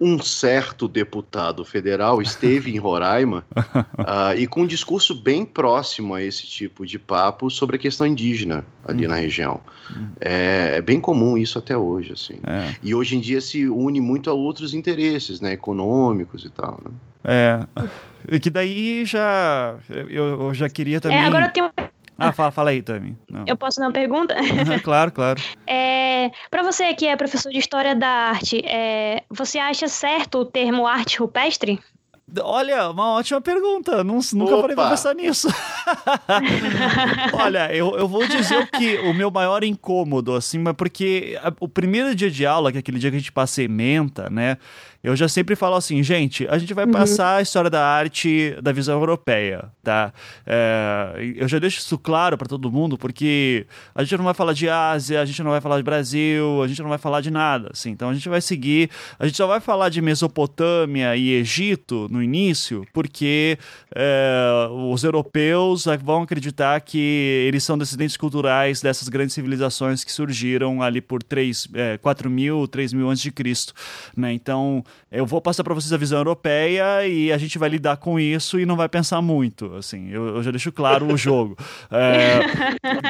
um certo deputado federal esteve em Roraima uh, e com um discurso bem próximo a esse tipo de papo sobre a questão indígena ali uhum. na região. Uhum. É, é, bem comum isso até hoje, assim. É. E hoje em dia se une muito a outros interesses, né, econômicos e tal. Né? É. E que daí já eu, eu já queria também. É, agora tem ah, fala, fala aí, Tami. Eu posso dar uma pergunta? claro, claro. É, para você que é professor de História da Arte, é, você acha certo o termo arte rupestre? Olha, uma ótima pergunta. Não, nunca Opa. parei pra pensar nisso. Olha, eu, eu vou dizer que o meu maior incômodo, assim, mas porque a, o primeiro dia de aula, que é aquele dia que a gente passa ementa, né? Eu já sempre falo assim, gente, a gente vai uhum. passar a história da arte da visão europeia, tá? É, eu já deixo isso claro para todo mundo, porque a gente não vai falar de Ásia, a gente não vai falar de Brasil, a gente não vai falar de nada, assim. Então a gente vai seguir, a gente só vai falar de Mesopotâmia e Egito no início, porque é, os europeus vão acreditar que eles são descendentes culturais dessas grandes civilizações que surgiram ali por 3, é, 4 mil, 3 mil antes de Cristo, né? Então eu vou passar para vocês a visão europeia e a gente vai lidar com isso e não vai pensar muito, assim, eu, eu já deixo claro o jogo. É,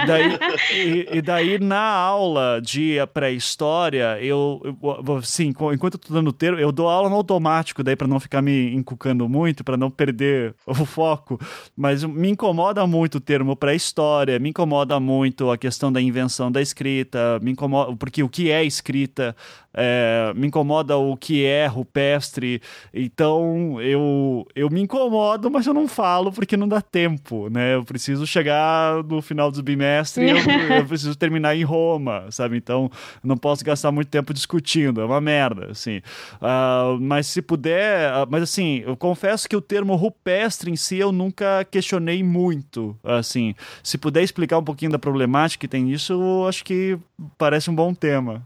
daí, e, e, daí, na aula de pré-história, eu, eu, sim, enquanto eu tô dando termo, eu dou aula no automático, daí para não ficar me encucando muito, para não perder o foco, mas me incomoda muito o termo pré-história, me incomoda muito a questão da invenção da escrita, me incomoda, porque o que é escrita, é, me incomoda o que é rupestre, então eu, eu me incomodo, mas eu não falo porque não dá tempo, né? Eu preciso chegar no final do bimestre, eu, eu preciso terminar em Roma, sabe? Então não posso gastar muito tempo discutindo, é uma merda, assim. Uh, mas se puder, uh, mas assim, eu confesso que o termo rupestre em si eu nunca questionei muito, assim. Se puder explicar um pouquinho da problemática que tem nisso, eu acho que parece um bom tema.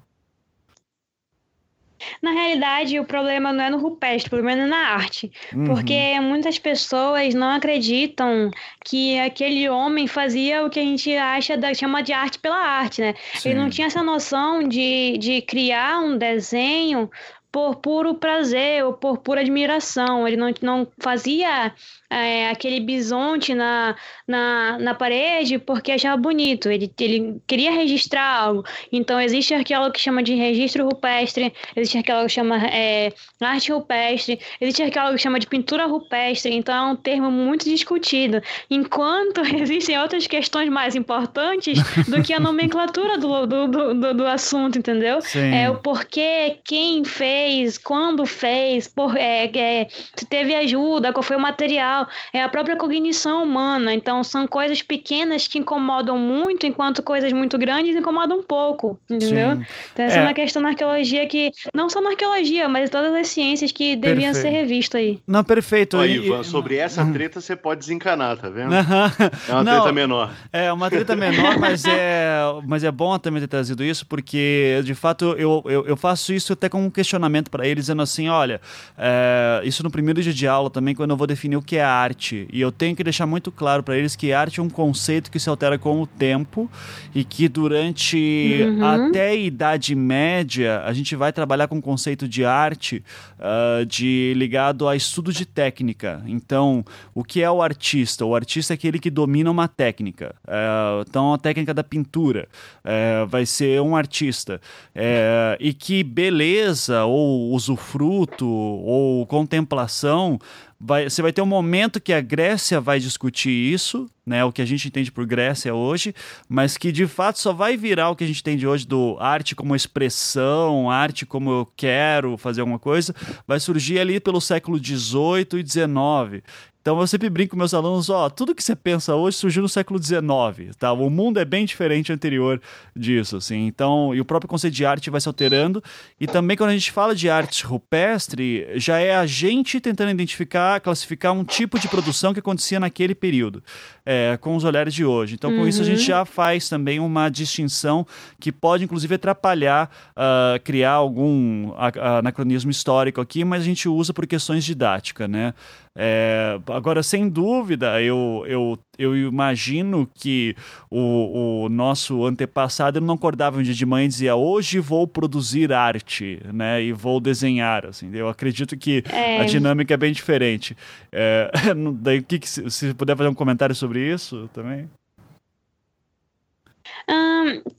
Na realidade, o problema não é no rupestre, o problema é na arte. Uhum. Porque muitas pessoas não acreditam que aquele homem fazia o que a gente acha da, chama de arte pela arte, né? Sim. Ele não tinha essa noção de, de criar um desenho por puro prazer ou por pura admiração. Ele não, não fazia é, aquele bisonte na, na, na parede porque achava bonito. Ele, ele queria registrar algo. Então, existe arqueólogo que chama de registro rupestre, existe arqueólogo que chama é, arte rupestre, existe arqueólogo que chama de pintura rupestre, então é um termo muito discutido. Enquanto existem outras questões mais importantes do que a nomenclatura do, do, do, do assunto, entendeu? Sim. É o porquê, quem fez, quando fez, por, é, é, se teve ajuda, qual foi o material, é a própria cognição humana. Então são coisas pequenas que incomodam muito, enquanto coisas muito grandes incomodam um pouco, entendeu? Sim. Então essa é. é uma questão na arqueologia que, não só na arqueologia, mas todas as ciências que deviam ser revistas aí. Não, perfeito. Ivan, sobre essa uhum. treta você pode desencanar, tá vendo? É uma não, treta menor. É, uma treta menor, mas é, mas é bom também ter trazido isso, porque de fato eu, eu, eu faço isso até com um questionamento para eles, dizendo assim: olha, é, isso no primeiro dia de aula também, quando eu vou definir o que é arte. E eu tenho que deixar muito claro para eles que arte é um conceito que se altera com o tempo e que durante uhum. até a Idade Média a gente vai trabalhar com o conceito de arte uh, de ligado a estudo de técnica. Então, o que é o artista? O artista é aquele que domina uma técnica. Uh, então, a técnica da pintura uh, vai ser um artista. E que beleza, ou usufruto, ou contemplação Vai, você vai ter um momento que a Grécia vai discutir isso, né, o que a gente entende por Grécia hoje, mas que de fato só vai virar o que a gente entende hoje do arte como expressão, arte como eu quero fazer alguma coisa, vai surgir ali pelo século XVIII e XIX. Então eu sempre brinco com meus alunos, ó, tudo que você pensa hoje surgiu no século XIX, tá? O mundo é bem diferente anterior disso, assim. Então, e o próprio conceito de arte vai se alterando. E também quando a gente fala de arte rupestre, já é a gente tentando identificar, classificar um tipo de produção que acontecia naquele período, é, com os olhares de hoje. Então, com uhum. isso a gente uhum. já faz também uma distinção que pode, inclusive, atrapalhar, uh, criar algum anacronismo histórico aqui, mas a gente usa por questões didáticas, né? É, agora, sem dúvida, eu, eu, eu imagino que o, o nosso antepassado não acordava um dia de manhã e dizia hoje vou produzir arte, né? E vou desenhar, assim. Eu acredito que é. a dinâmica é bem diferente. É, daí, que, que, se puder fazer um comentário sobre isso também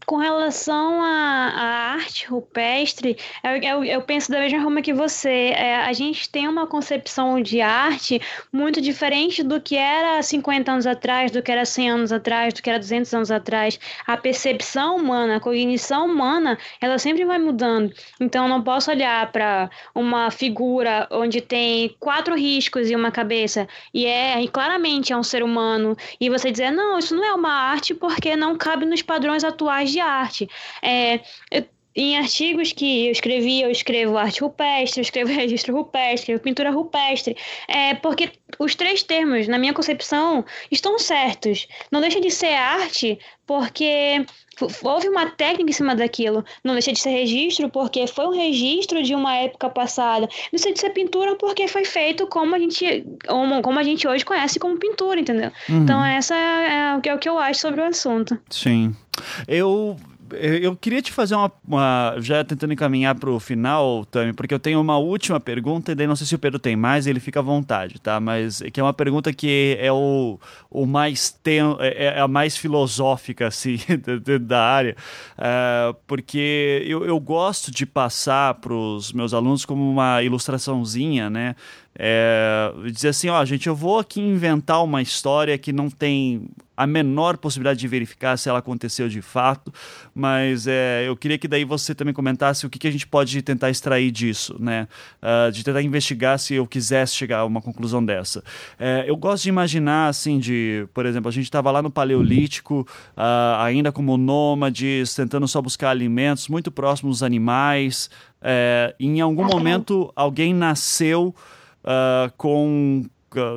com relação à, arte rupestre, eu, eu, eu, penso da mesma forma que você. É, a gente tem uma concepção de arte muito diferente do que era 50 anos atrás, do que era 100 anos atrás, do que era 200 anos atrás. A percepção humana, a cognição humana, ela sempre vai mudando. Então, não posso olhar para uma figura onde tem quatro riscos e uma cabeça e é e claramente é um ser humano e você dizer, não, isso não é uma arte porque não cabe nos padrões atuais de arte. É, eu, em artigos que eu escrevi, eu escrevo arte rupestre, eu escrevo registro rupestre, escrevo pintura rupestre, é, porque os três termos, na minha concepção, estão certos. Não deixa de ser arte porque houve uma técnica em cima daquilo. Não deixa de ser registro porque foi um registro de uma época passada. Não deixa de ser pintura porque foi feito como a gente, como a gente hoje conhece como pintura, entendeu? Uhum. Então essa é, é o que eu acho sobre o assunto. Sim. Eu eu queria te fazer uma, uma já tentando encaminhar para o final, Tami, porque eu tenho uma última pergunta e daí não sei se o Pedro tem mais, ele fica à vontade, tá? Mas que é uma pergunta que é o, o mais tem, é, é a mais filosófica assim da área, uh, porque eu, eu gosto de passar para os meus alunos como uma ilustraçãozinha, né? É, dizer assim, ó, gente, eu vou aqui inventar uma história que não tem a menor possibilidade de verificar se ela aconteceu de fato, mas é, eu queria que daí você também comentasse o que, que a gente pode tentar extrair disso, né? Uh, de tentar investigar se eu quisesse chegar a uma conclusão dessa. É, eu gosto de imaginar, assim, de, por exemplo, a gente estava lá no Paleolítico, uh, ainda como nômades, tentando só buscar alimentos, muito próximos dos animais. É, em algum momento, alguém nasceu uh, com.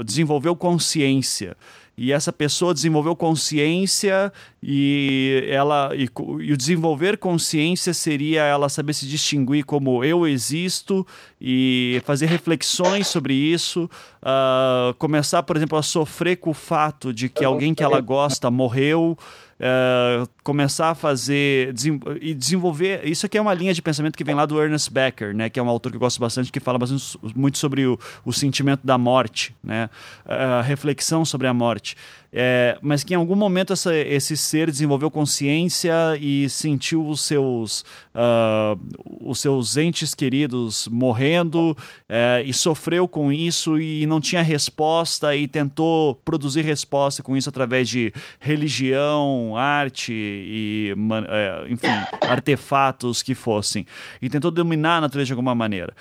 desenvolveu consciência e essa pessoa desenvolveu consciência e ela e, e, o desenvolver consciência seria ela saber se distinguir como eu existo e fazer reflexões sobre isso uh, começar por exemplo a sofrer com o fato de que alguém que ela gosta morreu uh, começar a fazer e desenvolver. Isso aqui é uma linha de pensamento que vem lá do Ernest Becker, né, que é um autor que eu gosto bastante, que fala bastante, muito sobre o, o sentimento da morte, né, a reflexão sobre a morte. É, mas que em algum momento essa, esse ser desenvolveu consciência e sentiu os seus, uh, os seus entes queridos morrendo é, e sofreu com isso e não tinha resposta e tentou produzir resposta com isso através de religião, arte e, é, enfim, artefatos que fossem. E tentou dominar a natureza de alguma maneira.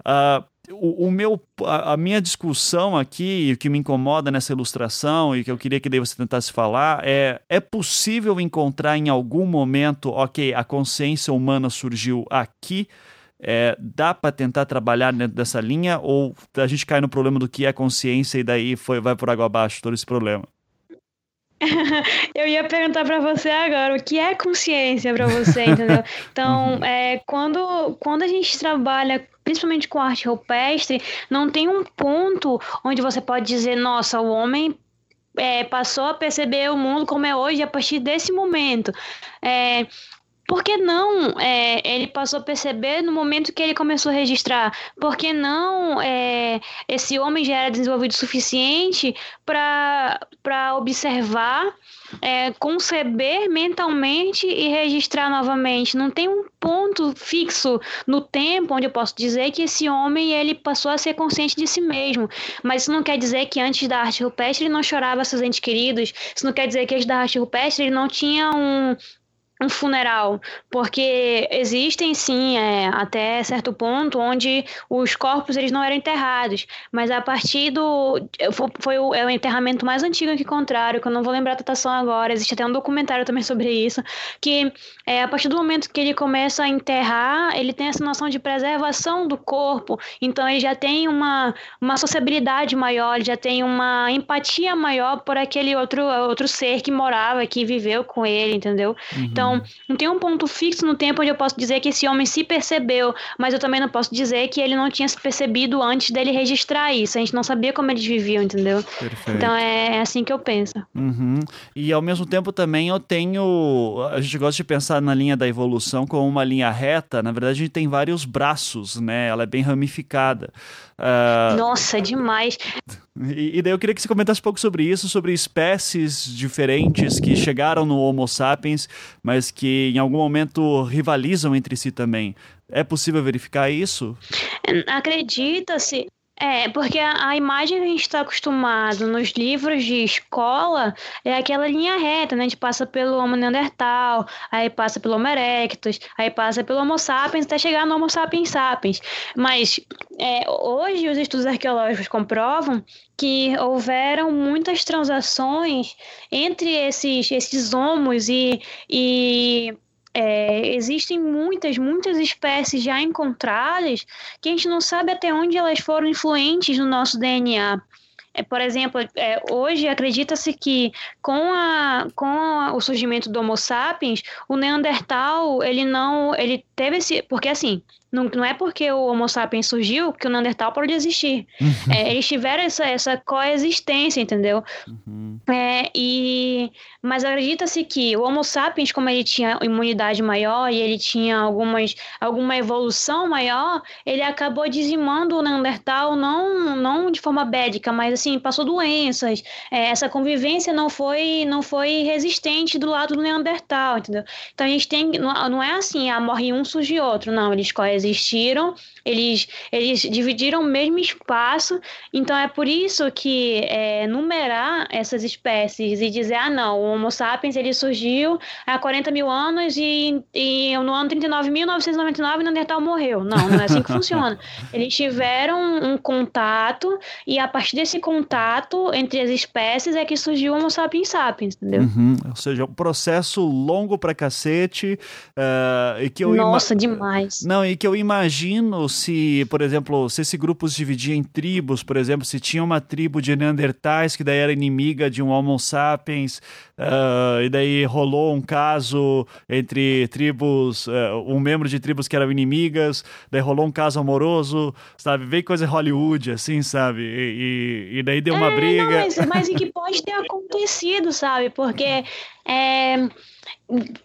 Uh, o, o, meu, a, a, minha discussão aqui, o que me incomoda nessa ilustração e que eu queria que daí você tentasse falar é: é possível encontrar em algum momento, ok, a consciência humana surgiu aqui, é, dá para tentar trabalhar dentro dessa linha ou a gente cai no problema do que é consciência e daí foi, vai por água abaixo todo esse problema? Eu ia perguntar para você agora, o que é consciência para você, entendeu? Então, uhum. é, quando, quando a gente trabalha principalmente com arte rupestre, não tem um ponto onde você pode dizer, nossa, o homem é, passou a perceber o mundo como é hoje a partir desse momento. É, por que não é, ele passou a perceber no momento que ele começou a registrar? Por que não é, esse homem já era desenvolvido o suficiente para observar, é, conceber mentalmente e registrar novamente? Não tem um ponto fixo no tempo onde eu posso dizer que esse homem ele passou a ser consciente de si mesmo. Mas isso não quer dizer que antes da arte rupestre ele não chorava seus entes queridos. Isso não quer dizer que antes da arte rupestre ele não tinha um, um funeral, porque existem sim é, até certo ponto onde os corpos eles não eram enterrados, mas a partir do foi o, é o enterramento mais antigo que encontraram, que eu não vou lembrar a datação agora, existe até um documentário também sobre isso, que é, a partir do momento que ele começa a enterrar, ele tem essa noção de preservação do corpo, então ele já tem uma, uma sociabilidade maior, ele já tem uma empatia maior por aquele outro outro ser que morava, que viveu com ele, entendeu? Uhum. Então então, não tem um ponto fixo no tempo onde eu posso dizer que esse homem se percebeu, mas eu também não posso dizer que ele não tinha se percebido antes dele registrar isso. A gente não sabia como eles viviam, entendeu? Perfeito. Então é, é assim que eu penso. Uhum. E ao mesmo tempo também eu tenho. A gente gosta de pensar na linha da evolução como uma linha reta. Na verdade, a gente tem vários braços, né? Ela é bem ramificada. Uh... Nossa, demais. E, e, daí eu queria que você comentasse um pouco sobre isso, sobre espécies diferentes que chegaram no Homo sapiens, mas que em algum momento rivalizam entre si também. É possível verificar isso? Acredita-se é, porque a, imagem que a gente está acostumado nos livros de escola é aquela linha reta, né? A gente passa pelo Homo neandertal, aí passa pelo Homo erectus, aí passa pelo Homo sapiens até chegar no Homo sapiens sapiens. Mas é, hoje os estudos arqueológicos comprovam que houveram muitas transações entre esses, esses homos e, e é, existem muitas, muitas espécies já encontradas que a gente não sabe até onde elas foram influentes no nosso DNA. É, por exemplo, é, hoje acredita-se que com, a, com a, o surgimento do Homo sapiens, o Neandertal ele não ele teve esse porque assim não, não é porque o Homo sapiens surgiu que o Neandertal pode existir. Uhum. É, eles tiveram essa, essa coexistência, entendeu? Uhum. É, e, mas acredita-se que o Homo sapiens, como ele tinha imunidade maior e ele tinha algumas, alguma evolução maior, ele acabou dizimando o Neandertal não, não de forma bédica, mas assim, passou doenças. É, essa convivência não foi, não foi resistente do lado do Neandertal, entendeu? Então a gente tem. Não, não é assim, ah, morre um, surge outro. Não, eles coexistem existiram, eles, eles dividiram o mesmo espaço, então é por isso que é, numerar essas espécies e dizer, ah não, o Homo sapiens ele surgiu há 40 mil anos e, e no ano 39.999 o Neandertal morreu. Não, não é assim que funciona. Eles tiveram um contato e a partir desse contato entre as espécies é que surgiu o Homo sapiens sapiens, entendeu? Uhum. Ou seja, um processo longo pra cacete uh, e que eu Nossa, demais. Não, e que eu imagino se, por exemplo, se esse grupo se dividia em tribos, por exemplo, se tinha uma tribo de Neandertais que daí era inimiga de um Homo sapiens, Uh, e daí rolou um caso entre tribos, uh, um membro de tribos que eram inimigas, daí rolou um caso amoroso, sabe? Veio coisa Hollywood, assim, sabe? E, e, e daí deu uma é, briga. Não, mas, mas em que pode ter acontecido, sabe? Porque é,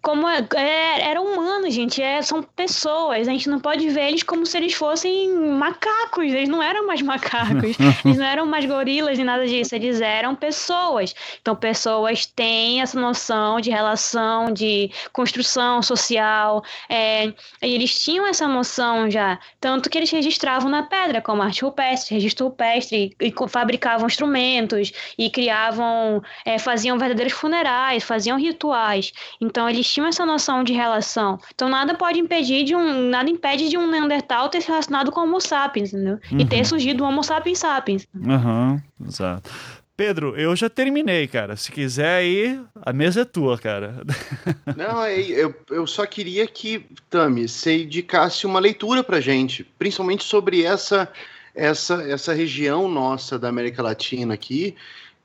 como é, é, era humano, gente, é, são pessoas, a gente não pode ver eles como se eles fossem macacos, eles não eram mais macacos, eles não eram mais gorilas nem nada disso, eles eram pessoas. Então, pessoas têm essa noção de relação, de construção social, é, eles tinham essa noção já, tanto que eles registravam na pedra, como arte rupestre, registro rupestre, e, e fabricavam instrumentos, e criavam, é, faziam verdadeiros funerais, faziam rituais. Então eles tinham essa noção de relação. Então nada pode impedir de um, nada impede de um Neandertal ter se relacionado com o Homo sapiens, entendeu? Uhum. E ter uhum. surgido o Homo sapiens sapiens. Aham, uhum, exato. Pedro, eu já terminei, cara. Se quiser aí, a mesa é tua, cara. Não, é, eu, eu só queria que, Tami, você indicasse uma leitura pra gente, principalmente sobre essa, essa, essa região nossa da América Latina aqui,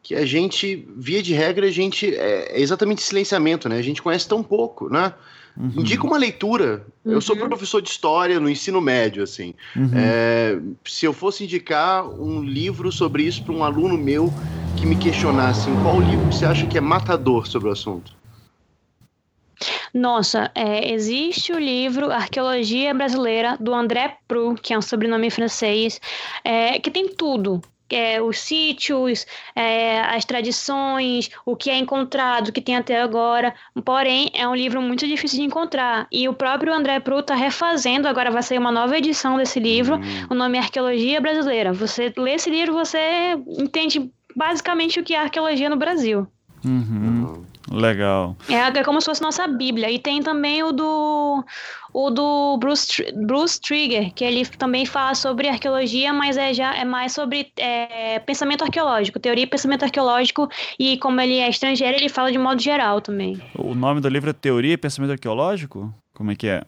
que a gente, via de regra, a gente é, é exatamente silenciamento, né? A gente conhece tão pouco, né? Uhum. Indica uma leitura. Uhum. Eu sou uhum. professor de história no ensino médio, assim. Uhum. É, se eu fosse indicar um livro sobre isso para um aluno meu que me questionasse, assim, qual livro você acha que é matador sobre o assunto? Nossa, é, existe o livro Arqueologia Brasileira do André Pru, que é um sobrenome francês, é, que tem tudo é, os sítios, é, as tradições, o que é encontrado, o que tem até agora. Porém, é um livro muito difícil de encontrar. E o próprio André Pru está refazendo, agora vai sair uma nova edição desse livro. Hum. O nome é Arqueologia Brasileira. Você lê esse livro, você entende basicamente o que é arqueologia no Brasil. Uhum. Legal. É, é como se fosse nossa Bíblia. E tem também o do o do Bruce, Bruce Trigger, que ele também fala sobre arqueologia, mas é já é mais sobre é, pensamento arqueológico, teoria e pensamento arqueológico, e como ele é estrangeiro, ele fala de modo geral também. O nome do livro é Teoria e Pensamento Arqueológico? Como é que é?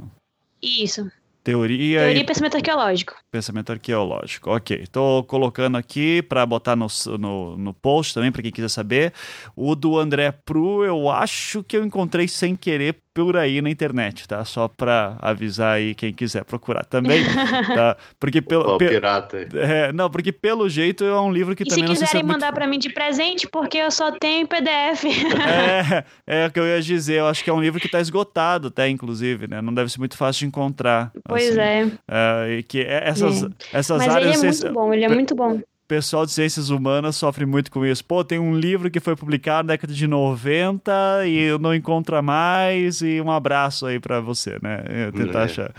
Isso. Teoria, Teoria e pensamento arqueológico. Pensamento arqueológico, ok. Estou colocando aqui para botar no, no, no, post também, para quem quiser saber. O do André Pru, eu acho que eu encontrei sem querer por aí na internet, tá? Só para avisar aí quem quiser procurar também, tá? Porque pelo... O pirata. É, não, porque pelo jeito é um livro que e também se quiserem se é mandar muito... para mim de presente, porque eu só tenho PDF. é, é o que eu ia dizer. Eu acho que é um livro que está esgotado até, inclusive, né? Não deve ser muito fácil de encontrar. Pois assim. é. é. E que essas, é. essas Mas áreas... ele é muito bom, ele é muito bom pessoal de ciências humanas sofre muito com isso. Pô, tem um livro que foi publicado na década de 90 e eu não encontra mais e um abraço aí para você, né? Eu tentar é. achar.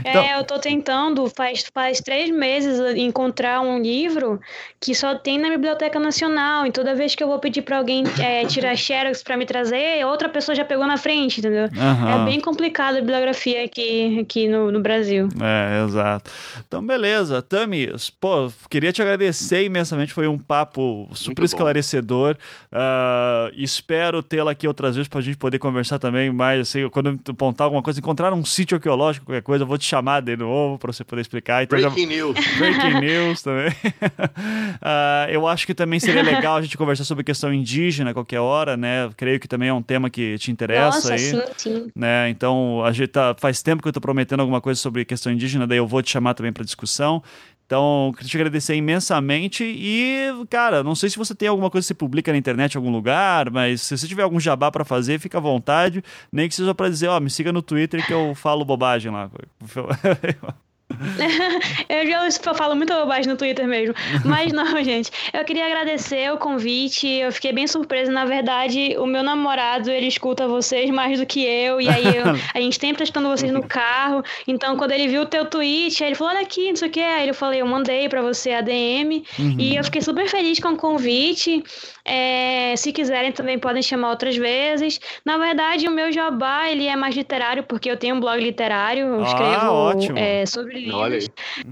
então... É, eu tô tentando faz, faz três meses encontrar um livro que só tem na Biblioteca Nacional e toda vez que eu vou pedir para alguém é, tirar xerox para me trazer, outra pessoa já pegou na frente, entendeu? Uhum. É bem complicado a bibliografia aqui, aqui no, no Brasil. É, exato. Então, beleza. Tami, pô, queria te agradecer agradecer imensamente, foi um papo super Muito esclarecedor. Uh, espero tê-la aqui outras vezes para a gente poder conversar também mais. Assim, quando apontar alguma coisa, encontrar um sítio arqueológico, qualquer coisa, eu vou te chamar de novo para você poder explicar. Então, Breaking já... news. Breaking news também. uh, eu acho que também seria legal a gente conversar sobre questão indígena a qualquer hora, né? Creio que também é um tema que te interessa Nossa, aí. Sim, sim. Né? Então, a gente tá, faz tempo que eu estou prometendo alguma coisa sobre questão indígena, daí eu vou te chamar também para discussão. Então, queria te agradecer imensamente e, cara, não sei se você tem alguma coisa que você publica na internet em algum lugar, mas se você tiver algum jabá para fazer, fica à vontade, nem que seja para dizer, ó, me siga no Twitter que eu falo bobagem lá. eu já falo muita bobagem no Twitter mesmo. Mas não, gente. Eu queria agradecer o convite. Eu fiquei bem surpresa. Na verdade, o meu namorado, ele escuta vocês mais do que eu. E aí eu, a gente sempre tá escutando vocês no carro. Então, quando ele viu o teu tweet, ele falou: Olha aqui, não sei o que. Aí eu falei: Eu mandei pra você a DM. Uhum. E eu fiquei super feliz com o convite. É, se quiserem, também podem chamar outras vezes. Na verdade, o meu jabá, ele é mais literário, porque eu tenho um blog literário. Eu ah, escrevo ótimo. É, sobre livros.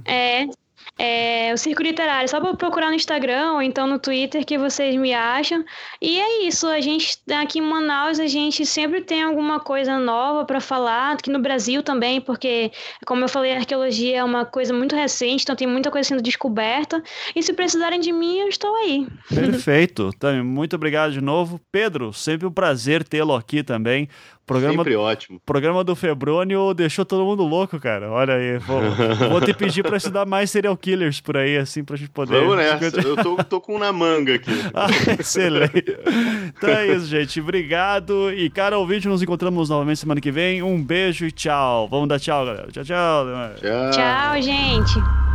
É, É o Circo Literário, só para procurar no Instagram ou então no Twitter que vocês me acham. E é isso, a gente aqui em Manaus a gente sempre tem alguma coisa nova para falar, aqui no Brasil também, porque como eu falei, a arqueologia é uma coisa muito recente, então tem muita coisa sendo descoberta. E se precisarem de mim, eu estou aí. Perfeito. Muito obrigado de novo. Pedro, sempre um prazer tê-lo aqui também. Programa, Sempre ótimo. programa do Febrônio deixou todo mundo louco, cara. Olha aí. Vou, vou te pedir pra estudar mais serial killers por aí, assim, pra gente poder. Vamos nessa. Eu tô, tô com na manga aqui. ah, excelente. Então é isso, gente. Obrigado. E, cara, ouvinte, nos encontramos novamente semana que vem. Um beijo e tchau. Vamos dar tchau, galera. Tchau, tchau. Tchau, tchau gente.